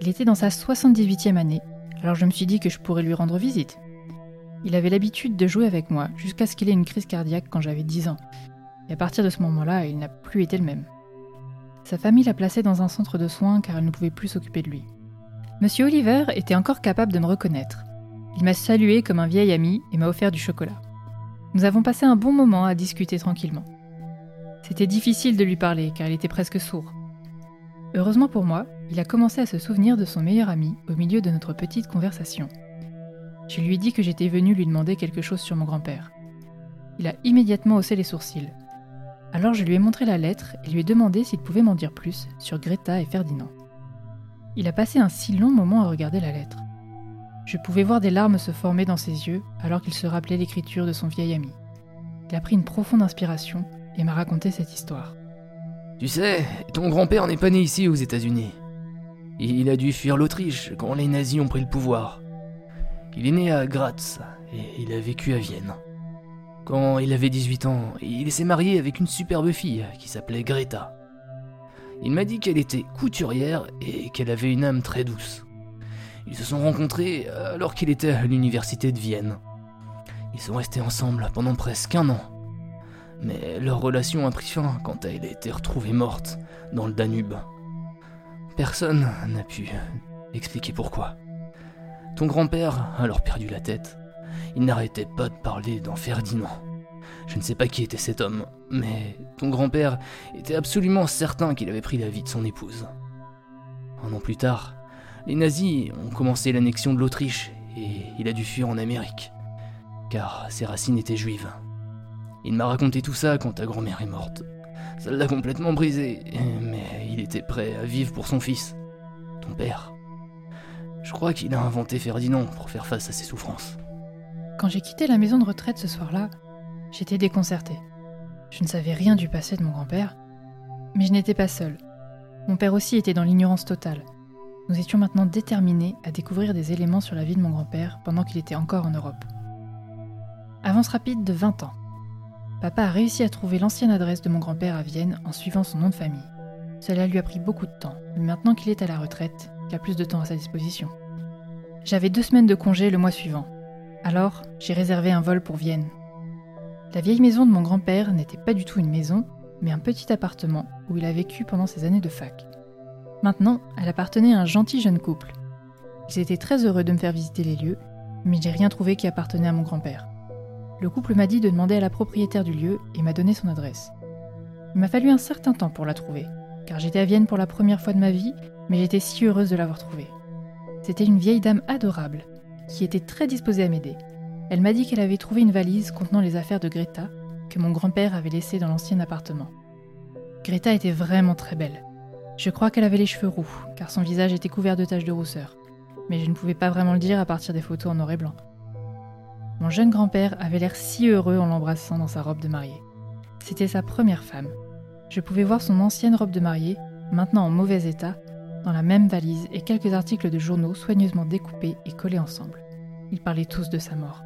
Il était dans sa 78e année, alors je me suis dit que je pourrais lui rendre visite. Il avait l'habitude de jouer avec moi jusqu'à ce qu'il ait une crise cardiaque quand j'avais 10 ans. Et à partir de ce moment-là, il n'a plus été le même. Sa famille l'a placé dans un centre de soins car elle ne pouvait plus s'occuper de lui. Monsieur Oliver était encore capable de me reconnaître. Il m'a salué comme un vieil ami et m'a offert du chocolat. Nous avons passé un bon moment à discuter tranquillement. C'était difficile de lui parler car il était presque sourd. Heureusement pour moi, il a commencé à se souvenir de son meilleur ami au milieu de notre petite conversation. Je lui ai dit que j'étais venu lui demander quelque chose sur mon grand-père. Il a immédiatement haussé les sourcils. Alors je lui ai montré la lettre et lui ai demandé s'il pouvait m'en dire plus sur Greta et Ferdinand. Il a passé un si long moment à regarder la lettre. Je pouvais voir des larmes se former dans ses yeux alors qu'il se rappelait l'écriture de son vieil ami. Il a pris une profonde inspiration et m'a raconté cette histoire. Tu sais, ton grand-père n'est pas né ici aux États-Unis. Il a dû fuir l'Autriche quand les nazis ont pris le pouvoir. Il est né à Graz et il a vécu à Vienne. Quand il avait 18 ans, il s'est marié avec une superbe fille qui s'appelait Greta. Il m'a dit qu'elle était couturière et qu'elle avait une âme très douce. Ils se sont rencontrés alors qu'il était à l'université de Vienne. Ils sont restés ensemble pendant presque un an mais leur relation a pris fin quand elle a été retrouvée morte dans le Danube. Personne n'a pu expliquer pourquoi. Ton grand-père a alors perdu la tête. Il n'arrêtait pas de parler d'un Ferdinand. Je ne sais pas qui était cet homme, mais ton grand-père était absolument certain qu'il avait pris la vie de son épouse. Un an plus tard, les nazis ont commencé l'annexion de l'Autriche et il a dû fuir en Amérique, car ses racines étaient juives. Il m'a raconté tout ça quand ta grand-mère est morte. Ça l'a complètement brisé, mais il était prêt à vivre pour son fils, ton père. Je crois qu'il a inventé Ferdinand pour faire face à ses souffrances. Quand j'ai quitté la maison de retraite ce soir-là, j'étais déconcertée. Je ne savais rien du passé de mon grand-père, mais je n'étais pas seule. Mon père aussi était dans l'ignorance totale. Nous étions maintenant déterminés à découvrir des éléments sur la vie de mon grand-père pendant qu'il était encore en Europe. Avance rapide de 20 ans. Papa a réussi à trouver l'ancienne adresse de mon grand-père à Vienne en suivant son nom de famille. Cela lui a pris beaucoup de temps, mais maintenant qu'il est à la retraite, il a plus de temps à sa disposition. J'avais deux semaines de congé le mois suivant. Alors, j'ai réservé un vol pour Vienne. La vieille maison de mon grand-père n'était pas du tout une maison, mais un petit appartement où il a vécu pendant ses années de fac. Maintenant, elle appartenait à un gentil jeune couple. Ils étaient très heureux de me faire visiter les lieux, mais j'ai rien trouvé qui appartenait à mon grand-père. Le couple m'a dit de demander à la propriétaire du lieu et m'a donné son adresse. Il m'a fallu un certain temps pour la trouver, car j'étais à Vienne pour la première fois de ma vie, mais j'étais si heureuse de l'avoir trouvée. C'était une vieille dame adorable, qui était très disposée à m'aider. Elle m'a dit qu'elle avait trouvé une valise contenant les affaires de Greta, que mon grand-père avait laissées dans l'ancien appartement. Greta était vraiment très belle. Je crois qu'elle avait les cheveux roux, car son visage était couvert de taches de rousseur. Mais je ne pouvais pas vraiment le dire à partir des photos en noir et blanc. Mon jeune grand-père avait l'air si heureux en l'embrassant dans sa robe de mariée. C'était sa première femme. Je pouvais voir son ancienne robe de mariée, maintenant en mauvais état, dans la même valise et quelques articles de journaux soigneusement découpés et collés ensemble. Ils parlaient tous de sa mort.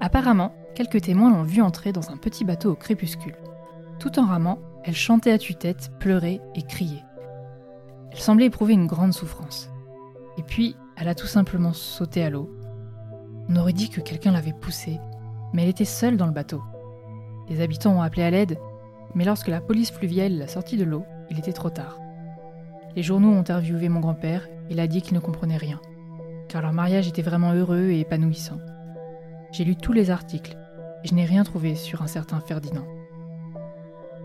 Apparemment, quelques témoins l'ont vue entrer dans un petit bateau au crépuscule. Tout en ramant, elle chantait à tue-tête, pleurait et criait. Elle semblait éprouver une grande souffrance. Et puis, elle a tout simplement sauté à l'eau. On aurait dit que quelqu'un l'avait poussée, mais elle était seule dans le bateau. Les habitants ont appelé à l'aide, mais lorsque la police fluviale l'a sortie de l'eau, il était trop tard. Les journaux ont interviewé mon grand-père il a dit qu'il ne comprenait rien, car leur mariage était vraiment heureux et épanouissant. J'ai lu tous les articles et je n'ai rien trouvé sur un certain Ferdinand.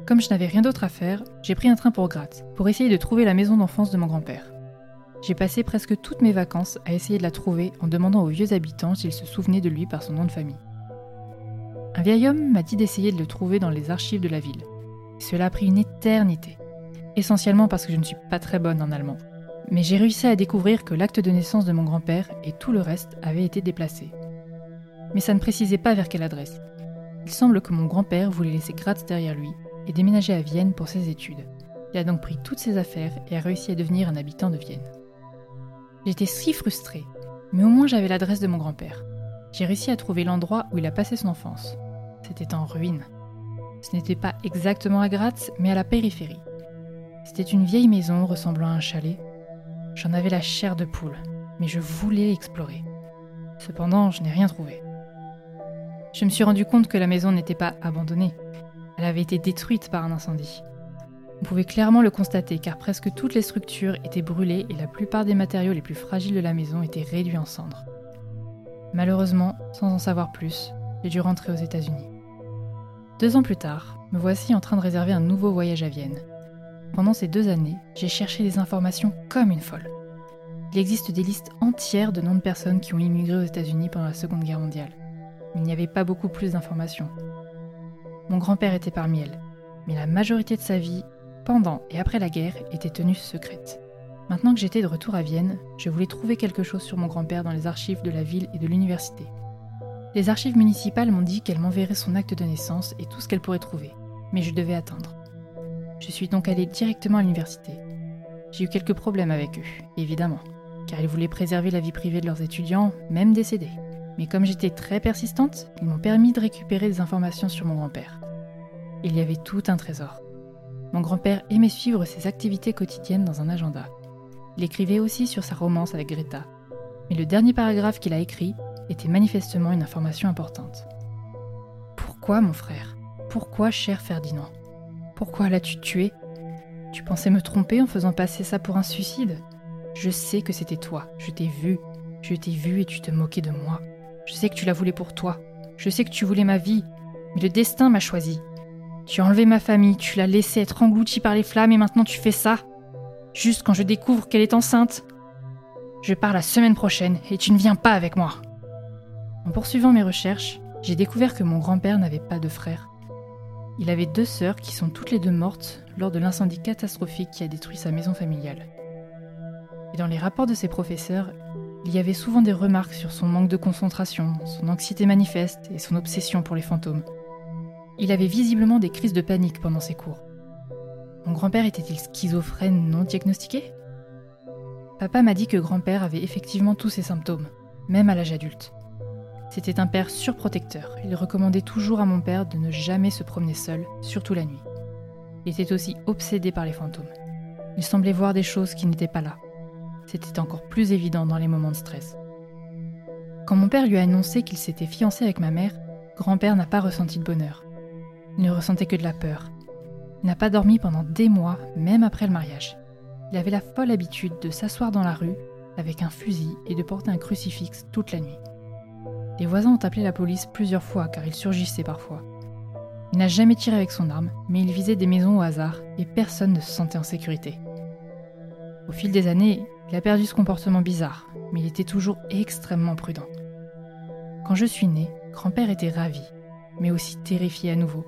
Comme je n'avais rien d'autre à faire, j'ai pris un train pour Gratte, pour essayer de trouver la maison d'enfance de mon grand-père. J'ai passé presque toutes mes vacances à essayer de la trouver en demandant aux vieux habitants s'ils se souvenaient de lui par son nom de famille. Un vieil homme m'a dit d'essayer de le trouver dans les archives de la ville. Cela a pris une éternité, essentiellement parce que je ne suis pas très bonne en allemand. Mais j'ai réussi à découvrir que l'acte de naissance de mon grand-père et tout le reste avaient été déplacés. Mais ça ne précisait pas vers quelle adresse. Il semble que mon grand-père voulait laisser Graz derrière lui et déménager à Vienne pour ses études. Il a donc pris toutes ses affaires et a réussi à devenir un habitant de Vienne. J'étais si frustrée, mais au moins j'avais l'adresse de mon grand-père. J'ai réussi à trouver l'endroit où il a passé son enfance. C'était en ruine. Ce n'était pas exactement à Graz, mais à la périphérie. C'était une vieille maison ressemblant à un chalet. J'en avais la chair de poule, mais je voulais explorer. Cependant, je n'ai rien trouvé. Je me suis rendu compte que la maison n'était pas abandonnée. Elle avait été détruite par un incendie. On pouvait clairement le constater car presque toutes les structures étaient brûlées et la plupart des matériaux les plus fragiles de la maison étaient réduits en cendres. Malheureusement, sans en savoir plus, j'ai dû rentrer aux États-Unis. Deux ans plus tard, me voici en train de réserver un nouveau voyage à Vienne. Pendant ces deux années, j'ai cherché des informations comme une folle. Il existe des listes entières de noms de personnes qui ont immigré aux États-Unis pendant la Seconde Guerre mondiale. Il n'y avait pas beaucoup plus d'informations. Mon grand-père était parmi elles, mais la majorité de sa vie, pendant et après la guerre, était tenue secrète. Maintenant que j'étais de retour à Vienne, je voulais trouver quelque chose sur mon grand-père dans les archives de la ville et de l'université. Les archives municipales m'ont dit qu'elle m'enverrait son acte de naissance et tout ce qu'elle pourrait trouver, mais je devais attendre. Je suis donc allée directement à l'université. J'ai eu quelques problèmes avec eux, évidemment, car ils voulaient préserver la vie privée de leurs étudiants, même décédés. Mais comme j'étais très persistante, ils m'ont permis de récupérer des informations sur mon grand-père. Il y avait tout un trésor. Mon grand-père aimait suivre ses activités quotidiennes dans un agenda. Il écrivait aussi sur sa romance avec Greta. Mais le dernier paragraphe qu'il a écrit était manifestement une information importante. Pourquoi, mon frère? Pourquoi, cher Ferdinand? Pourquoi l'as-tu tué? Tu pensais me tromper en faisant passer ça pour un suicide? Je sais que c'était toi, je t'ai vu, je t'ai vu et tu te moquais de moi. Je sais que tu la voulais pour toi, je sais que tu voulais ma vie, mais le destin m'a choisi. Tu as enlevé ma famille, tu l'as laissée être engloutie par les flammes et maintenant tu fais ça Juste quand je découvre qu'elle est enceinte Je pars la semaine prochaine et tu ne viens pas avec moi. En poursuivant mes recherches, j'ai découvert que mon grand-père n'avait pas de frère. Il avait deux sœurs qui sont toutes les deux mortes lors de l'incendie catastrophique qui a détruit sa maison familiale. Et dans les rapports de ses professeurs, il y avait souvent des remarques sur son manque de concentration, son anxiété manifeste et son obsession pour les fantômes. Il avait visiblement des crises de panique pendant ses cours. Mon grand-père était-il schizophrène non diagnostiqué? Papa m'a dit que grand-père avait effectivement tous ces symptômes, même à l'âge adulte. C'était un père surprotecteur. Il recommandait toujours à mon père de ne jamais se promener seul, surtout la nuit. Il était aussi obsédé par les fantômes. Il semblait voir des choses qui n'étaient pas là. C'était encore plus évident dans les moments de stress. Quand mon père lui a annoncé qu'il s'était fiancé avec ma mère, grand-père n'a pas ressenti de bonheur. Il ne ressentait que de la peur. Il n'a pas dormi pendant des mois, même après le mariage. Il avait la folle habitude de s'asseoir dans la rue avec un fusil et de porter un crucifix toute la nuit. Les voisins ont appelé la police plusieurs fois car il surgissait parfois. Il n'a jamais tiré avec son arme, mais il visait des maisons au hasard et personne ne se sentait en sécurité. Au fil des années, il a perdu ce comportement bizarre, mais il était toujours extrêmement prudent. Quand je suis née, grand-père était ravi, mais aussi terrifié à nouveau.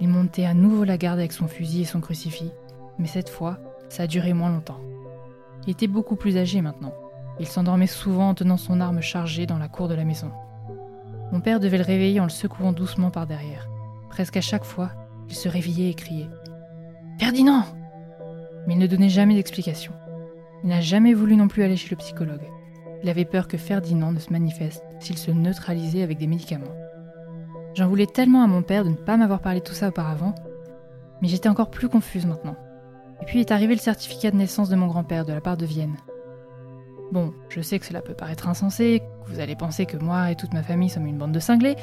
Il montait à nouveau la garde avec son fusil et son crucifix, mais cette fois, ça a duré moins longtemps. Il était beaucoup plus âgé maintenant, il s'endormait souvent en tenant son arme chargée dans la cour de la maison. Mon père devait le réveiller en le secouant doucement par derrière. Presque à chaque fois, il se réveillait et criait Ferdinand Mais il ne donnait jamais d'explication. Il n'a jamais voulu non plus aller chez le psychologue. Il avait peur que Ferdinand ne se manifeste s'il se neutralisait avec des médicaments. J'en voulais tellement à mon père de ne pas m'avoir parlé de tout ça auparavant, mais j'étais encore plus confuse maintenant. Et puis est arrivé le certificat de naissance de mon grand-père de la part de Vienne. Bon, je sais que cela peut paraître insensé, que vous allez penser que moi et toute ma famille sommes une bande de cinglés,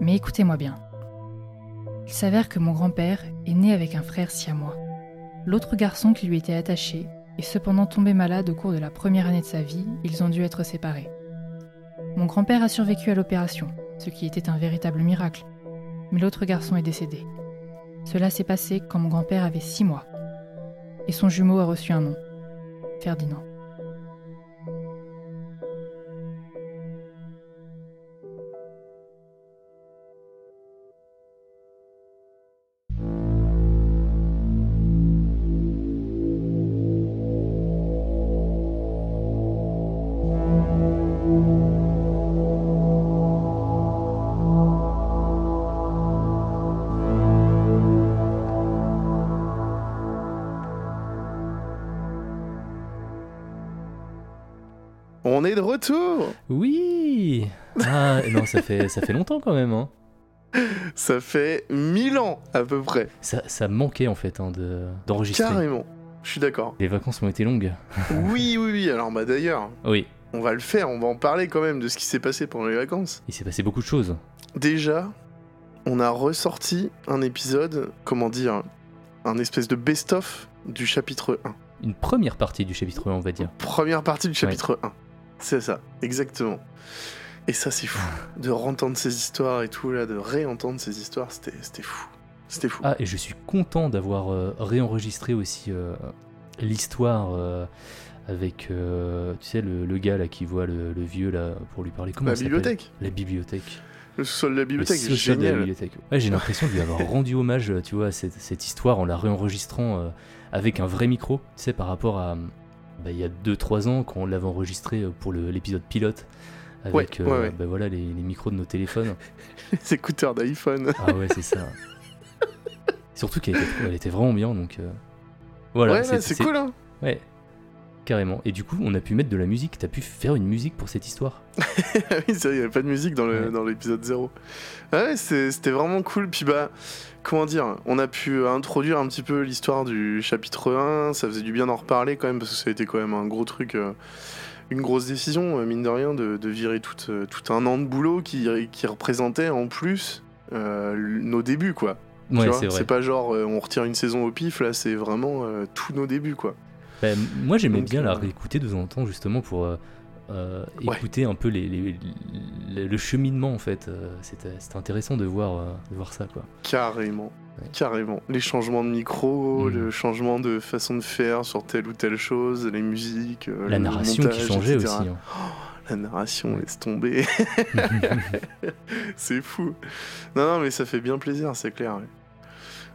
mais écoutez-moi bien. Il s'avère que mon grand-père est né avec un frère siamois. L'autre garçon qui lui était attaché est cependant tombé malade au cours de la première année de sa vie, ils ont dû être séparés. Mon grand-père a survécu à l'opération, ce qui était un véritable miracle, mais l'autre garçon est décédé. Cela s'est passé quand mon grand-père avait six mois, et son jumeau a reçu un nom, Ferdinand. Oui Ah non, ça fait, ça fait longtemps quand même. Hein. Ça fait 1000 ans à peu près. Ça, ça manquait en fait hein, de- d'enregistrer. Carrément. Je suis d'accord. Les vacances ont été longues. Oui, oui, oui. Alors, bah d'ailleurs, Oui, on va le faire. On va en parler quand même de ce qui s'est passé pendant les vacances. il s'est passé beaucoup de choses. Déjà, on a ressorti un épisode, comment dire, un espèce de best-of du chapitre 1. Une première partie du chapitre 1, on va dire. Première partie du chapitre 1. C'est ça, exactement. Et ça, c'est fou. De rentendre ces histoires et tout, là, de réentendre ces histoires, c'était fou. C'était fou. Ah, et je suis content d'avoir euh, réenregistré aussi euh, l'histoire euh, avec, tu sais, le, le gars là qui voit le, le vieux là pour lui parler. Comment La bibliothèque. La bibliothèque. Le sous-sol de la Le bibliothèque, c'est social de la génial. bibliothèque. Ouais, j'ai l'impression de lui avoir rendu hommage, tu vois, à cette, cette histoire en la réenregistrant avec un vrai micro, tu sais, par rapport à bah, il y a 2-3 ans quand on l'avait enregistré euh, pour l'épisode pilote. Avec Ouais, ouais, euh, ouais. bah, voilà, les, les micros de nos téléphones. Les écouteurs d'iPhone. Ah ouais, c'est ça. Surtout qu'elle était, vraiment bien, donc euh, voilà. ouais, ouais, c'est cool, hein. Ouais, carrément. Et du coup, on a pu mettre de la musique. T'as pu faire une musique pour cette histoire. oui, c'est vrai, il n'y avait pas de musique dans Ouais. l'épisode 0. Ah ouais, c'est- c'était vraiment cool. Puis bah, comment dire, on a pu introduire un petit peu l'histoire du chapitre 1. Ça faisait du bien d'en reparler quand même, parce que ça a été quand même un gros truc, euh, une grosse décision, euh, mine de rien, de, de virer tout, euh, tout un an de boulot qui, qui représentait en plus nos débuts, quoi. Ouais, c'est pas genre on retire une saison au pif, là, c'est vraiment tous nos débuts, quoi. Bah, moi, j'aimais bien la réécouter de temps en temps, justement, pour euh, euh, Ouais. écouter un peu les, les- les- le cheminement, en fait. Euh, C'était c'était intéressant de voir, euh, de voir ça, quoi. Carrément. Ouais. Carrément. Les changements de micro, Mm. le changement de façon de faire sur telle ou telle chose, les musiques, euh, La le narration montage, qui changeait etc. aussi. hein. La narration, laisse tomber. c'est fou. Non, non, mais ça fait bien plaisir, c'est clair.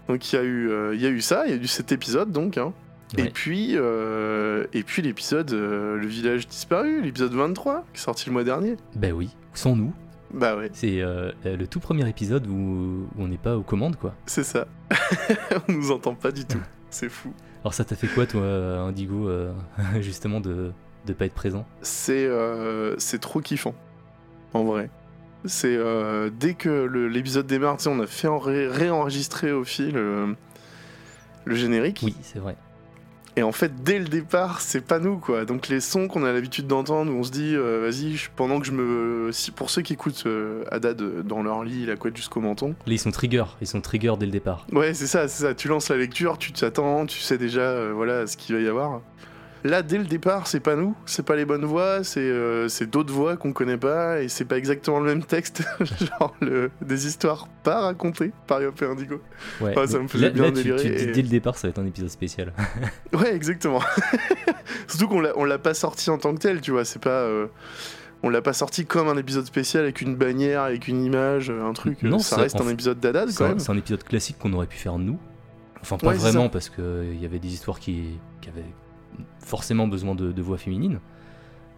Donc il y, a eu, euh, il y a eu ça, il y a eu cet épisode donc. hein. Et puis, euh, et puis l'épisode euh, Le village disparu, l'épisode 23, qui est sorti le mois dernier. Bah oui, sans nous? Bah ouais, C'est euh, le tout premier épisode où, où on n'est pas aux commandes, quoi. c'est ça. On nous entend pas du tout. C'est fou. Alors ça t'a fait quoi, toi, Indigo, justement, de de pas être présent? C'est c'est trop kiffant en vrai c'est dès que l'épisode démarre on a fait en ré- réenregistrer au fil le générique Oui, c'est vrai. Et en fait dès le départ c'est pas nous quoi donc les sons qu'on a l'habitude d'entendre où on se dit euh, vas-y pendant que je me si pour ceux qui écoutent euh, Haddad euh, dans leur lit la couette jusqu'au menton Là, ils sont trigger, ils sont trigger dès le départ. Ouais, c'est ça, c'est ça. Tu lances la lecture, tu t'attends, tu sais déjà euh, voilà ce qu'il va y avoir. Là, dès le départ, c'est pas nous, c'est pas les bonnes voix, c'est euh, d'autres voix qu'on connaît pas et c'est pas exactement le même texte, genre le, des histoires pas racontées par Yop et Indigo. Ouais, Ouais, ça me faisait là, bien là, délirer tu et- dès le départ, ça va être un épisode spécial. Ouais, exactement. Surtout qu'on l'a pas sorti en tant que tel, tu vois, c'est pas. euh, on l'a pas sorti comme un épisode spécial avec une bannière, avec une image, un truc. Non, ça, ça, reste un épisode d'Haddad C'est quand un, même. c'est un épisode classique qu'on aurait pu faire nous. Enfin, pas Ouais, vraiment, parce qu'il y avait des histoires qui, qui avaient forcément besoin de, de voix féminines.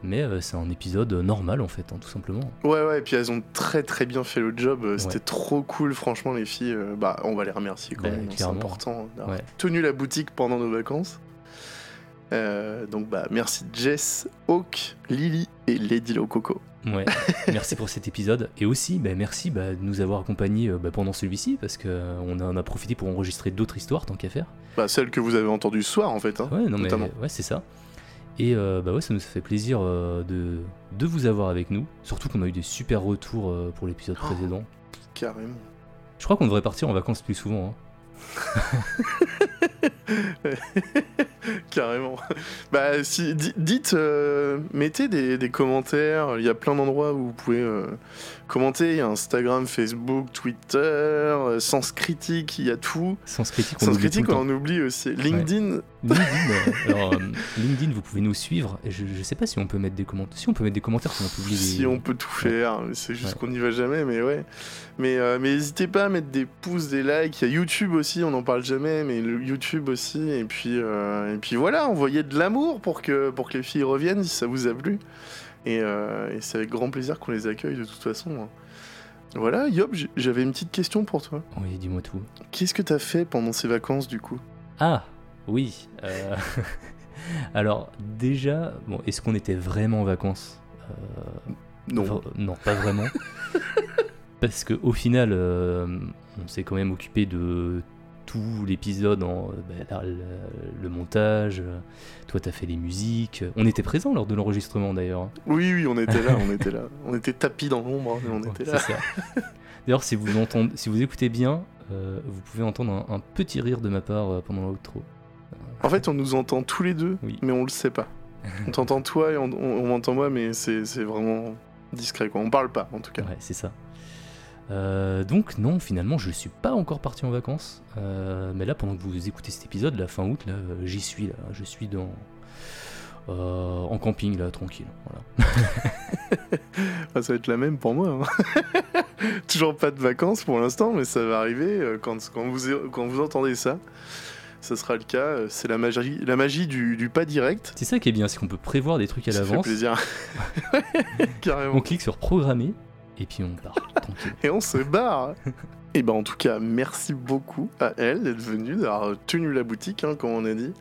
Mais euh, c'est un épisode normal, en fait, hein, tout simplement. Ouais, ouais, et puis elles ont très très bien fait le job. euh, C'était Ouais. trop cool, franchement, les filles. euh, bah, on va les remercier quand Bah, même. C'est important d'avoir Ouais. tenu la boutique pendant nos vacances. Euh, donc bah merci Jess, Hawk, Lily et Lady Lococo. Ouais, merci pour cet épisode. Et aussi, bah, merci bah, de nous avoir accompagnés euh, bah, pendant celui-ci, parce qu'on en a profité pour enregistrer d'autres histoires, tant qu'à faire. Bah celle que vous avez entendue ce soir en fait. Hein, Ouais, non, mais ouais, c'est ça. Et euh, bah ouais, ça nous fait plaisir euh, de, de vous avoir avec nous. Surtout qu'on a eu des super retours euh, pour l'épisode Oh. précédent. Carrément. Je crois qu'on devrait partir en vacances plus souvent. hein. Carrément. Bah, si, di- dites, euh, mettez des, des commentaires. Il y a plein d'endroits où vous pouvez euh, commenter. Il y a Instagram, Facebook, Twitter, euh, Sens Critique, il y a tout. Sens critique, on Sens Critique, on oublie aussi. LinkedIn, LinkedIn, euh, alors, euh, LinkedIn, vous pouvez nous suivre. Je, je sais pas si on peut mettre des commentaires. Si on peut mettre des commentaires, si on publie des... si on peut tout faire. C'est juste Ouais. qu'on n'y va jamais, mais ouais. Mais euh, mais n'hésitez pas à mettre des pouces, des likes. Il y a YouTube aussi, on n'en parle jamais, mais le YouTube aussi. Et puis, euh, et puis voilà, envoyez de l'amour pour que, pour que les filles reviennent si ça vous a plu. Et, et c'est avec grand plaisir qu'on les accueille de toute façon. hein. Voilà, Yop, j'avais une petite question pour toi. Oui, dis-moi tout. Qu'est-ce que t'as fait pendant ces vacances du coup? Ah, oui. euh, Alors, déjà, bon, est-ce qu'on était vraiment en vacances Euh, Non. non, pas vraiment. Parce que au final, euh, on s'est quand même occupé de tout l'épisode, en bah, le, le montage. Toi, t'as fait les musiques. On était présents lors de l'enregistrement d'ailleurs. hein. Oui, oui, on était là, on était là. On était tapis dans l'ombre, mais on était là. D'ailleurs, si vous entendez, si vous écoutez bien, euh, vous pouvez entendre un, un petit rire de ma part pendant l'outro. En fait, on nous entend tous les deux, Oui. mais on le sait pas. On t'entend toi et on, on- on m'entend moi, mais c'est c'est vraiment discret quoi. On parle pas en tout cas. Ouais, c'est ça. Euh, donc non, finalement, je suis pas encore parti en vacances. Euh, mais là, pendant que vous écoutez cet épisode, la fin août, là, j'y suis là. Je suis dans euh, en camping là, tranquille. Voilà. Ah, ça va être la même pour moi. hein. Toujours pas de vacances pour l'instant, mais ça va arriver quand, quand, vous, quand vous entendez ça. Ça sera le cas. euh, C'est la magie, la magie du, du pas direct. C'est ça qui est bien, c'est qu'on peut prévoir des trucs à Ça fait l'avance. plaisir. Carrément. On clique sur programmer et puis on part. Et on se barre. Et ben en tout cas, merci beaucoup à elle d'être venue, d'avoir tenu la boutique, hein, comme on a dit.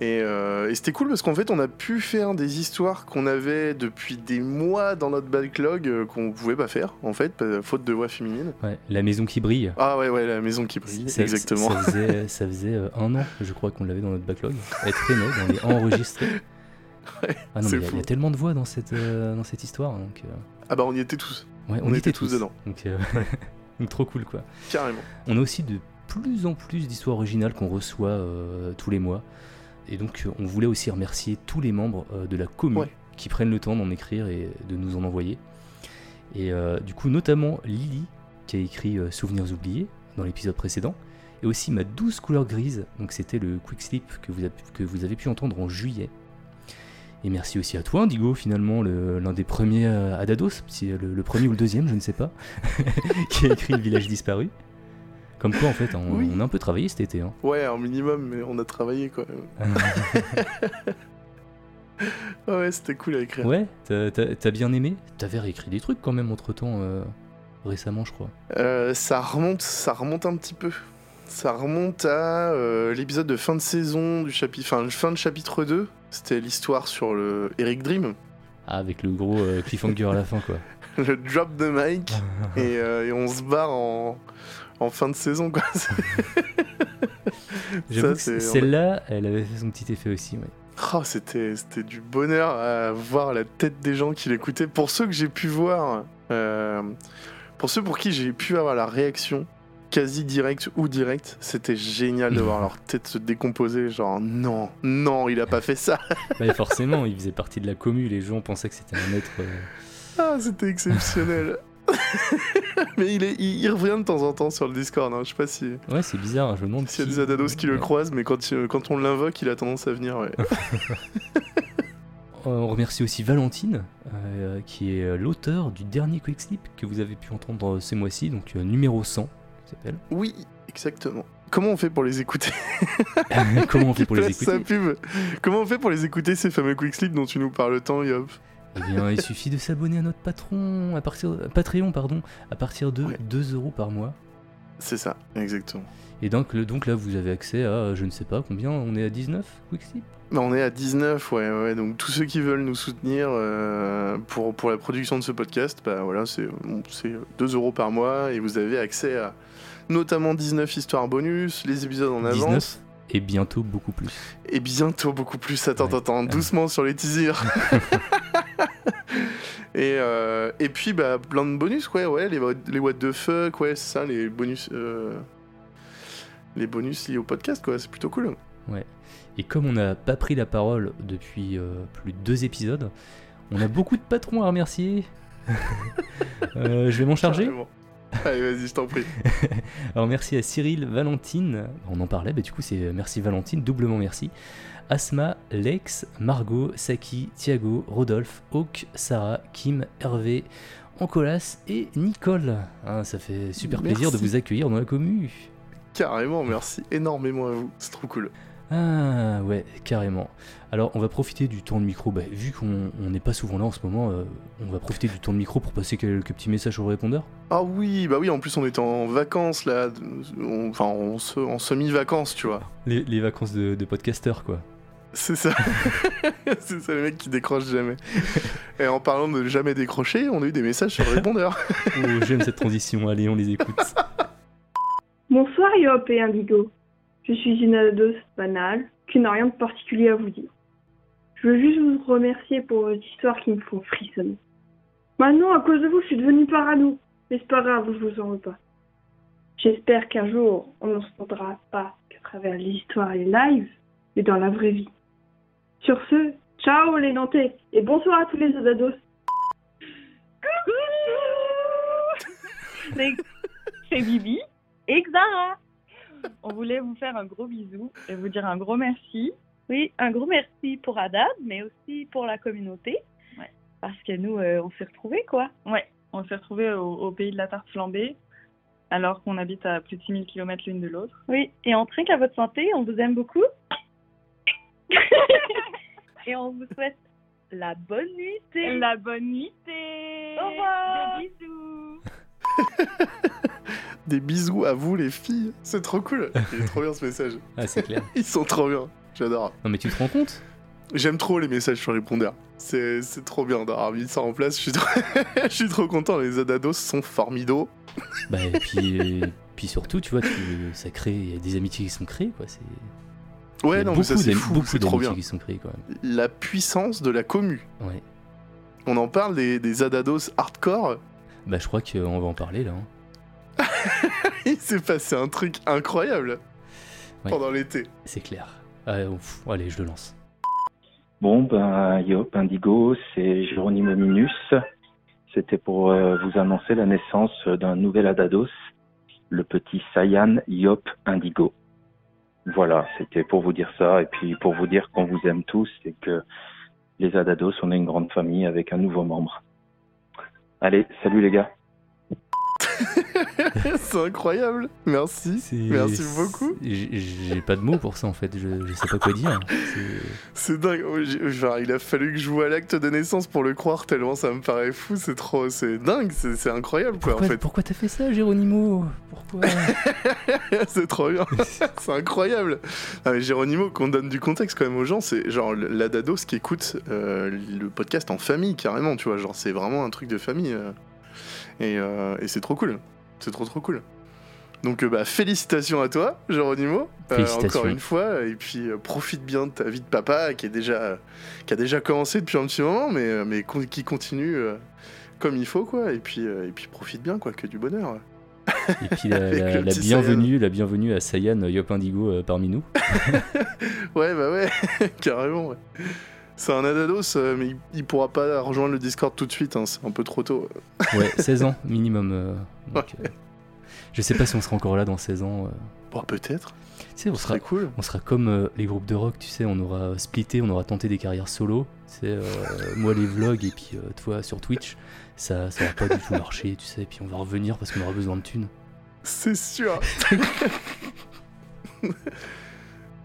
Et, euh, et c'était cool parce qu'en fait, on a pu faire des histoires qu'on avait depuis des mois dans notre backlog euh, qu'on pouvait pas faire, en fait, pa- faute de voix féminine. Ouais, la maison qui brille. Ah ouais, ouais, la maison qui brille, Ça- exactement. Ça faisait, ça faisait, euh, un an, je crois, qu'on l'avait dans notre backlog. Elle traînait, on l'est enregistré. ah non, mais il y a- y, tellement de voix dans cette, euh, dans cette histoire. Donc, euh, Ah bah on y était tous, ouais, On était tous dedans. Donc, euh, donc trop cool, quoi. carrément. On a aussi de plus en plus d'histoires originales qu'on reçoit euh, tous les mois. Et donc, euh, on voulait aussi remercier tous les membres euh, de la commune Ouais. qui prennent le temps d'en écrire et de nous en envoyer. Et euh, du coup, notamment Lily, qui a écrit Souvenirs oubliés dans l'épisode précédent. Et aussi ma douce couleur grise, donc c'était le Quick Slip que vous, avez, que vous avez pu entendre en juillet. Et merci aussi à toi, Indigo, finalement, le- l'un des premiers euh, à Dados, si, euh, le, le premier ou le deuxième, je ne sais pas, qui a écrit Le village disparu. Comme quoi, en fait, on, Oui. on a un peu travaillé cet été. Hein. Ouais, un minimum, mais on a travaillé quoi. Ah ouais, c'était cool à écrire. ouais, t'as- bien aimé? T'avais réécrit des trucs quand même entre temps, récemment, je crois. Euh, ça remonte, ça remonte un petit peu. Ça remonte à euh, l'épisode de fin de saison du chapitre, fin de chapitre 2. C'était l'histoire sur le Eric Dream, Ah, avec le gros euh, cliffhanger à la fin, quoi. le drop de Mike, et, euh, et on se barre en, en fin de saison quoi. J'avoue que celle-là, elle avait fait son petit effet aussi, ouais. Oh, c'était, c'était du bonheur à voir la tête des gens qui l'écoutaient. Pour ceux que j'ai pu voir, euh, pour ceux pour qui j'ai pu avoir la réaction quasi directe ou directe, c'était génial de voir leur tête se décomposer. Genre, non, non, il a pas fait ça. Bah, forcément, il faisait partie de la commu, les gens pensaient que c'était un être... euh, Ah, c'était exceptionnel. Mais il, est, il, il revient de temps en temps sur le Discord. hein. Je sais pas si- Ouais, c'est bizarre, je me demande s'il y a des Adados qui le croisent, mais quand, il- quand on l'invoque, il a tendance à venir. Ouais. Euh, On remercie aussi Valentine, euh, qui est euh, l'auteur du dernier Quick Slip que vous avez pu entendre euh, ces mois-ci, donc euh, numéro 100, qui s'appelle. Oui, exactement. Comment on fait pour les écouter Comment on fait pour les sa écouter pub. Comment on fait pour les écouter ces fameux quick slip dont tu nous parles tant, Yop Eh bien, il suffit de s'abonner à notre patron, à partir, Patreon, pardon, à partir de Ouais. 2 euros par mois. C'est ça, exactement. Et donc, le- donc là, vous avez accès à, je ne sais pas combien, on est à 19 Quickstep Bah, on est à 19, ouais, ouais. Donc tous ceux qui veulent nous soutenir euh, pour, pour la production de ce podcast, bah voilà, c'est 2 euros par mois et vous avez accès à notamment 19 histoires bonus, les épisodes en 19 avance et bientôt beaucoup plus. et bientôt beaucoup plus. Attends, Ouais. attends, doucement sur les teasers. et, euh, et puis bah plein de bonus, ouais, ouais, les, what- les what the fuck, ouais, c'est ça, les bonus. euh, les bonus liés au podcast, quoi, c'est plutôt cool. Et comme on n'a pas pris la parole depuis euh, plus de deux épisodes, on a beaucoup de patrons à remercier. Je vais m'en charger. Allez, vas-y, je t'en prie. Alors merci à Cyril, Valentine, on en parlait, bah du coup c'est merci Valentine, doublement merci. Asma, Lex, Margot, Saki, Thiago, Rodolphe, Hawk, Sarah, Kim, Hervé, Ancolas et Nicole. Hein, ça fait super plaisir de vous accueillir dans la commu. Carrément, merci énormément à vous, c'est trop cool. Ah ouais, carrément. Alors on va profiter du temps de micro, bah, vu qu'on on n'est pas souvent là en ce moment, euh, on va profiter du temps de micro pour passer quelques petits messages au répondeur. Ah oui, bah oui, en plus on est en vacances là, on- enfin on se- en semi-vacances, tu vois. Les, les vacances de, de podcasteur quoi. C'est ça. c'est ça le mec qui décroche jamais. Et en parlant de jamais décrocher, on a eu des messages sur le répondeur. Oh, j'aime cette transition, allez on les écoute. Bonsoir Yop et Indigo. Je suis une ados banale qui n'a rien de particulier à vous dire. Je veux juste vous remercier pour vos histoires qui me font frissonner. Maintenant, à cause de vous, je suis devenue parano. Mais c'est pas grave, je vous en veux pas. J'espère qu'un jour, on ne s'entendra pas qu'à travers l'histoire et les lives, mais dans la vraie vie. Sur ce, ciao les Nantais et bonsoir à tous les ados. C'est Bibi et. On voulait vous faire un gros bisou et vous dire un gros merci. Oui, un gros merci pour Adad, mais aussi pour la communauté. Parce que nous, euh, on s'est retrouvés, quoi. Ouais, on s'est retrouvés au, au pays de la tarte flambée, alors qu'on habite à plus de 6000 km l'une de l'autre. Oui, et on trinque à votre santé, on vous aime beaucoup. et on vous souhaite la bonne nuitée. La bonne nuitée. Au revoir. Des bisous. Des bisous à vous les filles, c'est trop cool. Il est trop bien ce message. Ah c'est clair. Ils sont trop bien, j'adore. Non mais tu te rends compte? J'aime trop les messages sur les répondeurs. C'est c'est trop bien d'avoir mis ça en place. Je suis trop, je suis trop content. Les Adados sont formidables. Bah et puis, et puis surtout tu vois, tu- ça crée, il y a des amitiés qui sont créées quoi. C'est Ouais, non, mais beaucoup ça c'est fou, beaucoup c'est trop bien. qui sont créées quand même. La puissance de la commu. Ouais. On en parle des, des Adados hardcore? Bah je crois qu'on va en parler là. hein. Il s'est passé un truc incroyable Ouais. pendant l'été. C'est clair. Ouf, allez, je le lance. Bon, ben, Yop, Indigo, c'est Géronimo Minus. C'était pour euh, vous annoncer la naissance d'un nouvel Adados, le petit Saiyan Yop Indigo. Voilà, c'était pour vous dire ça et puis pour vous dire qu'on vous aime tous et que les Adados, on est une grande famille avec un nouveau membre. Allez, salut les gars. c'est incroyable. Merci. Merci beaucoup. J'ai pas de mots pour ça en fait, je, je sais pas quoi dire. C'est- dingue. Oh, genre, il a fallu que je joue à l'acte de naissance pour le croire tellement ça me paraît fou. C'est trop, c'est dingue. C'est incroyable quoi Pourquoi, en fait. pourquoi t'as fait ça, Géronimo Pourquoi? C'est trop bien. c'est incroyable. Ah, mais Géronimo, qu'on donne du contexte quand même aux gens, c'est genre l'Adados qui écoute euh, le podcast en famille carrément, tu vois. Genre, c'est vraiment un truc de famille. euh. Et euh, et c'est trop cool. C'est trop trop cool. Donc euh, bah, félicitations à toi, Géronimo, euh, Félicitations. encore une fois, et puis euh, profite bien de ta vie de papa qui est déjà qui a déjà commencé depuis un petit moment, mais mais con- qui continue comme il faut quoi, et puis et puis profite bien quoi, que du bonheur. Et puis la, la- bienvenue, la bienvenue à Saiyan Yop Indigo parmi nous. Ouais, bah ouais, carrément. ouais. C'est un Adados, euh, mais il, pourra pas rejoindre le Discord tout de suite, hein, c'est un peu trop tôt. Ouais, 16 ans minimum. euh, donc, euh, je sais pas si on sera encore là dans 16 ans. euh. Bon, peut-être. Tu sais, on sera, cool. on sera comme euh, les groupes de rock, tu sais, on aura splitté, on aura tenté des carrières solo. Tu sais, moi les vlogs et puis toi sur Twitch, ça, ça va pas du tout marcher, tu sais, et puis on va revenir parce qu'on aura besoin de thunes. C'est sûr.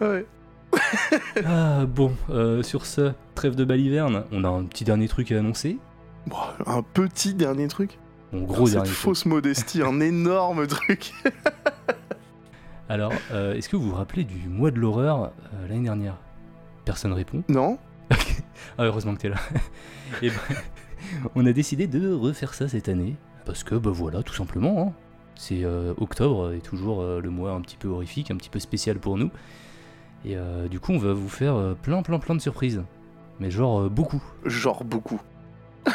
ouais. Ah bon, euh, sur ce, trêve de baliverne, on a un petit dernier truc à annoncer. Bon, un petit dernier truc. Mon gros Cette dernier fait. fausse modestie, un énorme truc. Alors, euh, est-ce que vous vous rappelez du mois de l'horreur euh, l'année dernière? Personne répond. Non Ah, heureusement que t'es là. Et ben, on a décidé de refaire ça cette année. Parce que, bah voilà, tout simplement. hein. C'est euh, octobre, et toujours le mois un petit peu horrifique, un petit peu spécial pour nous. Et euh, du coup, on va vous faire euh, plein, plein, plein de surprises. Mais genre euh, beaucoup. Genre beaucoup.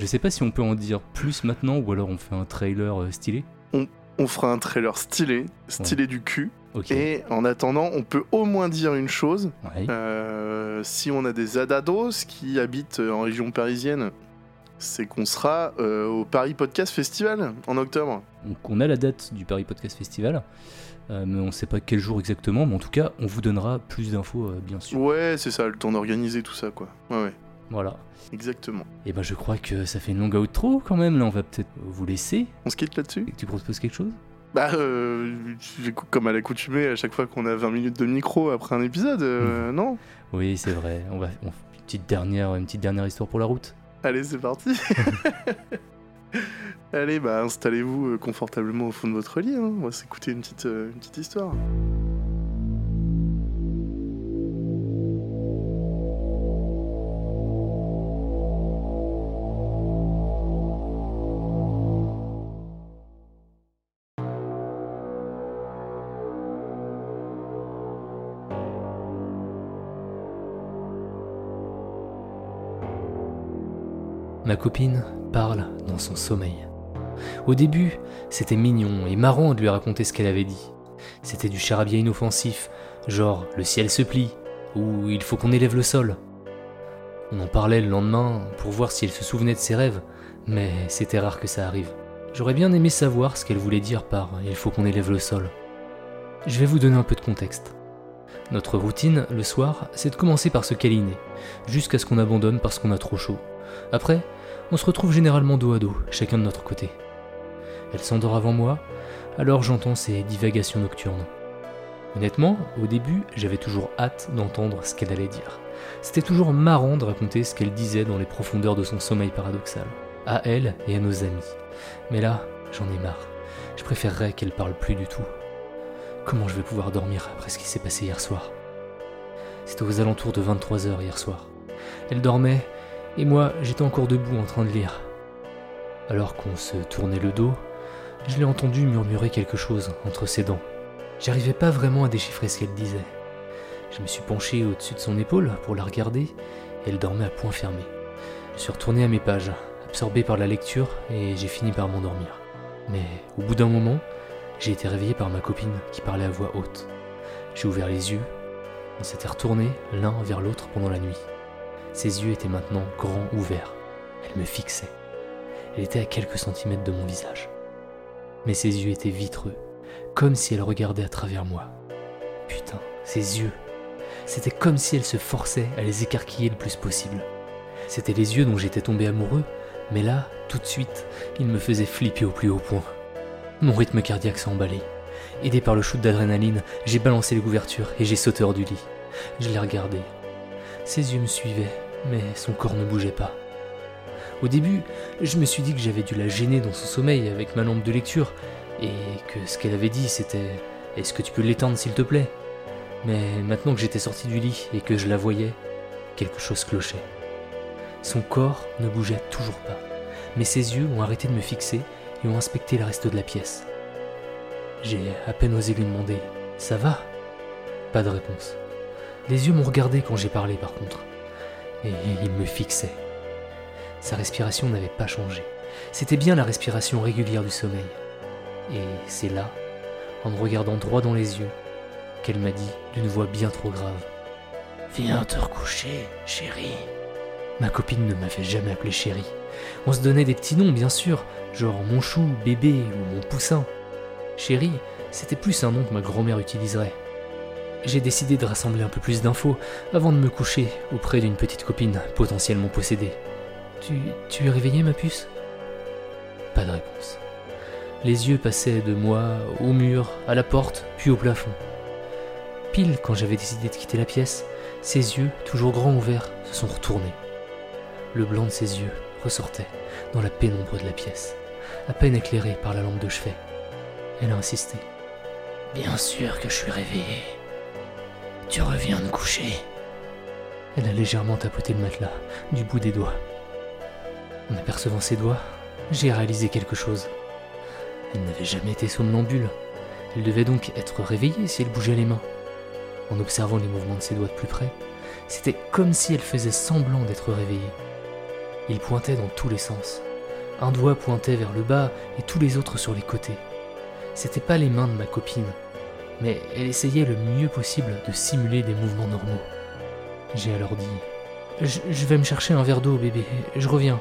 Je sais pas si on peut en dire plus maintenant ou alors on fait un trailer stylé. On fera un trailer stylé, stylé du cul. Et en attendant, on peut au moins dire une chose. Ouais. Si on a des adados qui habitent en région parisienne, c'est qu'on sera au Paris Podcast Festival en octobre. Donc on a la date du Paris Podcast Festival, euh, mais on sait pas quel jour exactement, mais en tout cas, on vous donnera plus d'infos, euh, bien sûr. Ouais, c'est ça, le temps d'organiser tout ça, quoi. Ouais, ouais, Voilà. exactement. Et ben je crois que ça fait une longue outro quand même, là on va peut-être vous laisser. On se quitte là-dessus? Et que tu proposes quelque chose? Bah, euh, comme à l'accoutumée à chaque fois qu'on a 20 minutes de micro après un épisode, euh, non? Oui, c'est vrai, on va on une petite dernière, une petite dernière histoire pour la route. Allez, c'est parti Allez, bah installez-vous euh, confortablement au fond de votre lit, hein. on va s'écouter euh, une petite histoire. Ma copine parle dans son sommeil. Au début, c'était mignon et marrant de lui raconter ce qu'elle avait dit. C'était du charabia inoffensif, genre le ciel se plie, ou il faut qu'on élève le sol. On en parlait le lendemain pour voir si elle se souvenait de ses rêves, mais c'était rare que ça arrive. J'aurais bien aimé savoir ce qu'elle voulait dire par il faut qu'on élève le sol. Je vais vous donner un peu de contexte. Notre routine, le soir, c'est de commencer par se câliner, jusqu'à ce qu'on abandonne parce qu'on a trop chaud. Après, on se retrouve généralement dos à dos, chacun de notre côté. Elle s'endort avant moi, alors j'entends ses divagations nocturnes. Honnêtement, au début, j'avais toujours hâte d'entendre ce qu'elle allait dire. C'était toujours marrant de raconter ce qu'elle disait dans les profondeurs de son sommeil paradoxal, à elle et à nos amis. Mais là, j'en ai marre. Je préférerais qu'elle parle plus du tout. Comment je vais pouvoir dormir après ce qui s'est passé hier soir? C'était aux alentours de 23h hier soir. Elle dormait, et moi, j'étais encore debout en train de lire. Alors qu'on se tournait le dos, je l'ai entendu murmurer quelque chose entre ses dents. J'arrivais pas vraiment à déchiffrer ce qu'elle disait. Je me suis penché au-dessus de son épaule pour la regarder, et elle dormait à point fermé. Je suis retourné à mes pages, absorbé par la lecture, et j'ai fini par m'endormir. Mais au bout d'un moment, j'ai été réveillé par ma copine qui parlait à voix haute. J'ai ouvert les yeux, on s'était retournés l'un vers l'autre pendant la nuit. Ses yeux étaient maintenant grands ouverts. Elle me fixait. Elle était à quelques centimètres de mon visage. Mais ses yeux étaient vitreux, comme si elle regardait à travers moi. Putain, ses yeux. C'était comme si elle se forçait à les écarquiller le plus possible. C'était les yeux dont j'étais tombé amoureux, mais là, tout de suite, ils me faisaient flipper au plus haut point. Mon rythme cardiaque s'est emballé. Aidé par le shoot d'adrénaline, j'ai balancé les couvertures et j'ai sauté hors du lit. Je l'ai regardé. Ses yeux me suivaient, mais son corps ne bougeait pas. Au début, je me suis dit que j'avais dû la gêner dans son sommeil avec ma lampe de lecture, et que ce qu'elle avait dit c'était Est-ce que tu peux l'éteindre s'il te plaît? Mais maintenant que j'étais sorti du lit et que je la voyais, quelque chose clochait. Son corps ne bougeait toujours pas, mais ses yeux ont arrêté de me fixer et ont inspecté le reste de la pièce. J'ai à peine osé lui demander Ça va? Pas de réponse. Les yeux m'ont regardé quand j'ai parlé par contre, et il me fixait. Sa respiration n'avait pas changé. C'était bien la respiration régulière du sommeil. Et c'est là, en me regardant droit dans les yeux, qu'elle m'a dit d'une voix bien trop grave Viens te recoucher, chérie. Ma copine ne m'avait jamais appelé chérie. On se donnait des petits noms, bien sûr, genre mon chou, bébé ou mon poussin. Chérie, c'était plus un nom que ma grand-mère utiliserait. J'ai décidé de rassembler un peu plus d'infos avant de me coucher auprès d'une petite copine potentiellement possédée. Tu, es réveillée, ma puce? Pas de réponse. Les yeux passaient de moi au mur, à la porte, puis au plafond. Pile quand j'avais décidé de quitter la pièce, ses yeux, toujours grands ouverts, se sont retournés. Le blanc de ses yeux ressortait dans la pénombre de la pièce, à peine éclairée par la lampe de chevet. Elle a insisté. Bien sûr que je suis réveillée. Tu reviens de coucher. Elle a légèrement tapoté le matelas du bout des doigts. En apercevant ses doigts, j'ai réalisé quelque chose. Elle n'avait jamais été somnambule. Elle devait donc être réveillée si elle bougeait les mains. En observant les mouvements de ses doigts de plus près, c'était comme si elle faisait semblant d'être réveillée. Il pointait dans tous les sens. Un doigt pointait vers le bas et tous les autres sur les côtés. C'était pas les mains de ma copine, mais elle essayait le mieux possible de simuler des mouvements normaux. J'ai alors dit je, je vais me chercher un verre d'eau, bébé, je reviens.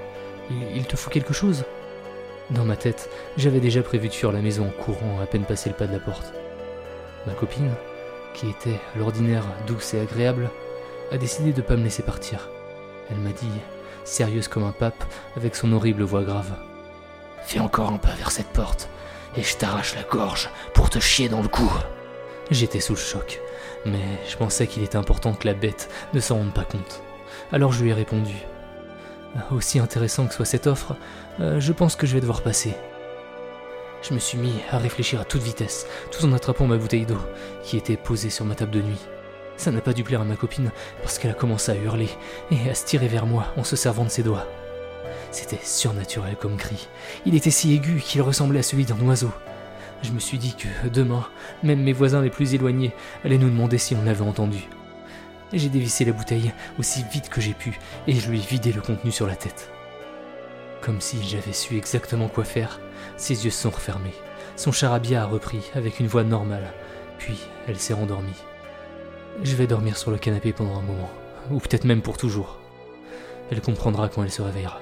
Il, te faut quelque chose Dans ma tête, j'avais déjà prévu de fuir la maison en courant à peine passé le pas de la porte. Ma copine, qui était à l'ordinaire douce et agréable, a décidé de ne pas me laisser partir. Elle m'a dit, sérieuse comme un pape, avec son horrible voix grave. Fais encore un pas vers cette porte, et je t'arrache la gorge pour te chier dans le cou. J'étais sous le choc, mais je pensais qu'il était important que la bête ne s'en rende pas compte. Alors je lui ai répondu. Aussi intéressant que soit cette offre, euh, je pense que je vais devoir passer. Je me suis mis à réfléchir à toute vitesse, tout en attrapant ma bouteille d'eau, qui était posée sur ma table de nuit. Ça n'a pas dû plaire à ma copine, parce qu'elle a commencé à hurler et à se tirer vers moi en se servant de ses doigts. C'était surnaturel comme cri. Il était si aigu qu'il ressemblait à celui d'un oiseau. Je me suis dit que demain, même mes voisins les plus éloignés allaient nous demander si on l'avait entendu. J'ai dévissé la bouteille aussi vite que j'ai pu et je lui ai vidé le contenu sur la tête. Comme si j'avais su exactement quoi faire, ses yeux sont refermés. Son charabia a repris avec une voix normale, puis elle s'est rendormie. Je vais dormir sur le canapé pendant un moment, ou peut-être même pour toujours. Elle comprendra quand elle se réveillera.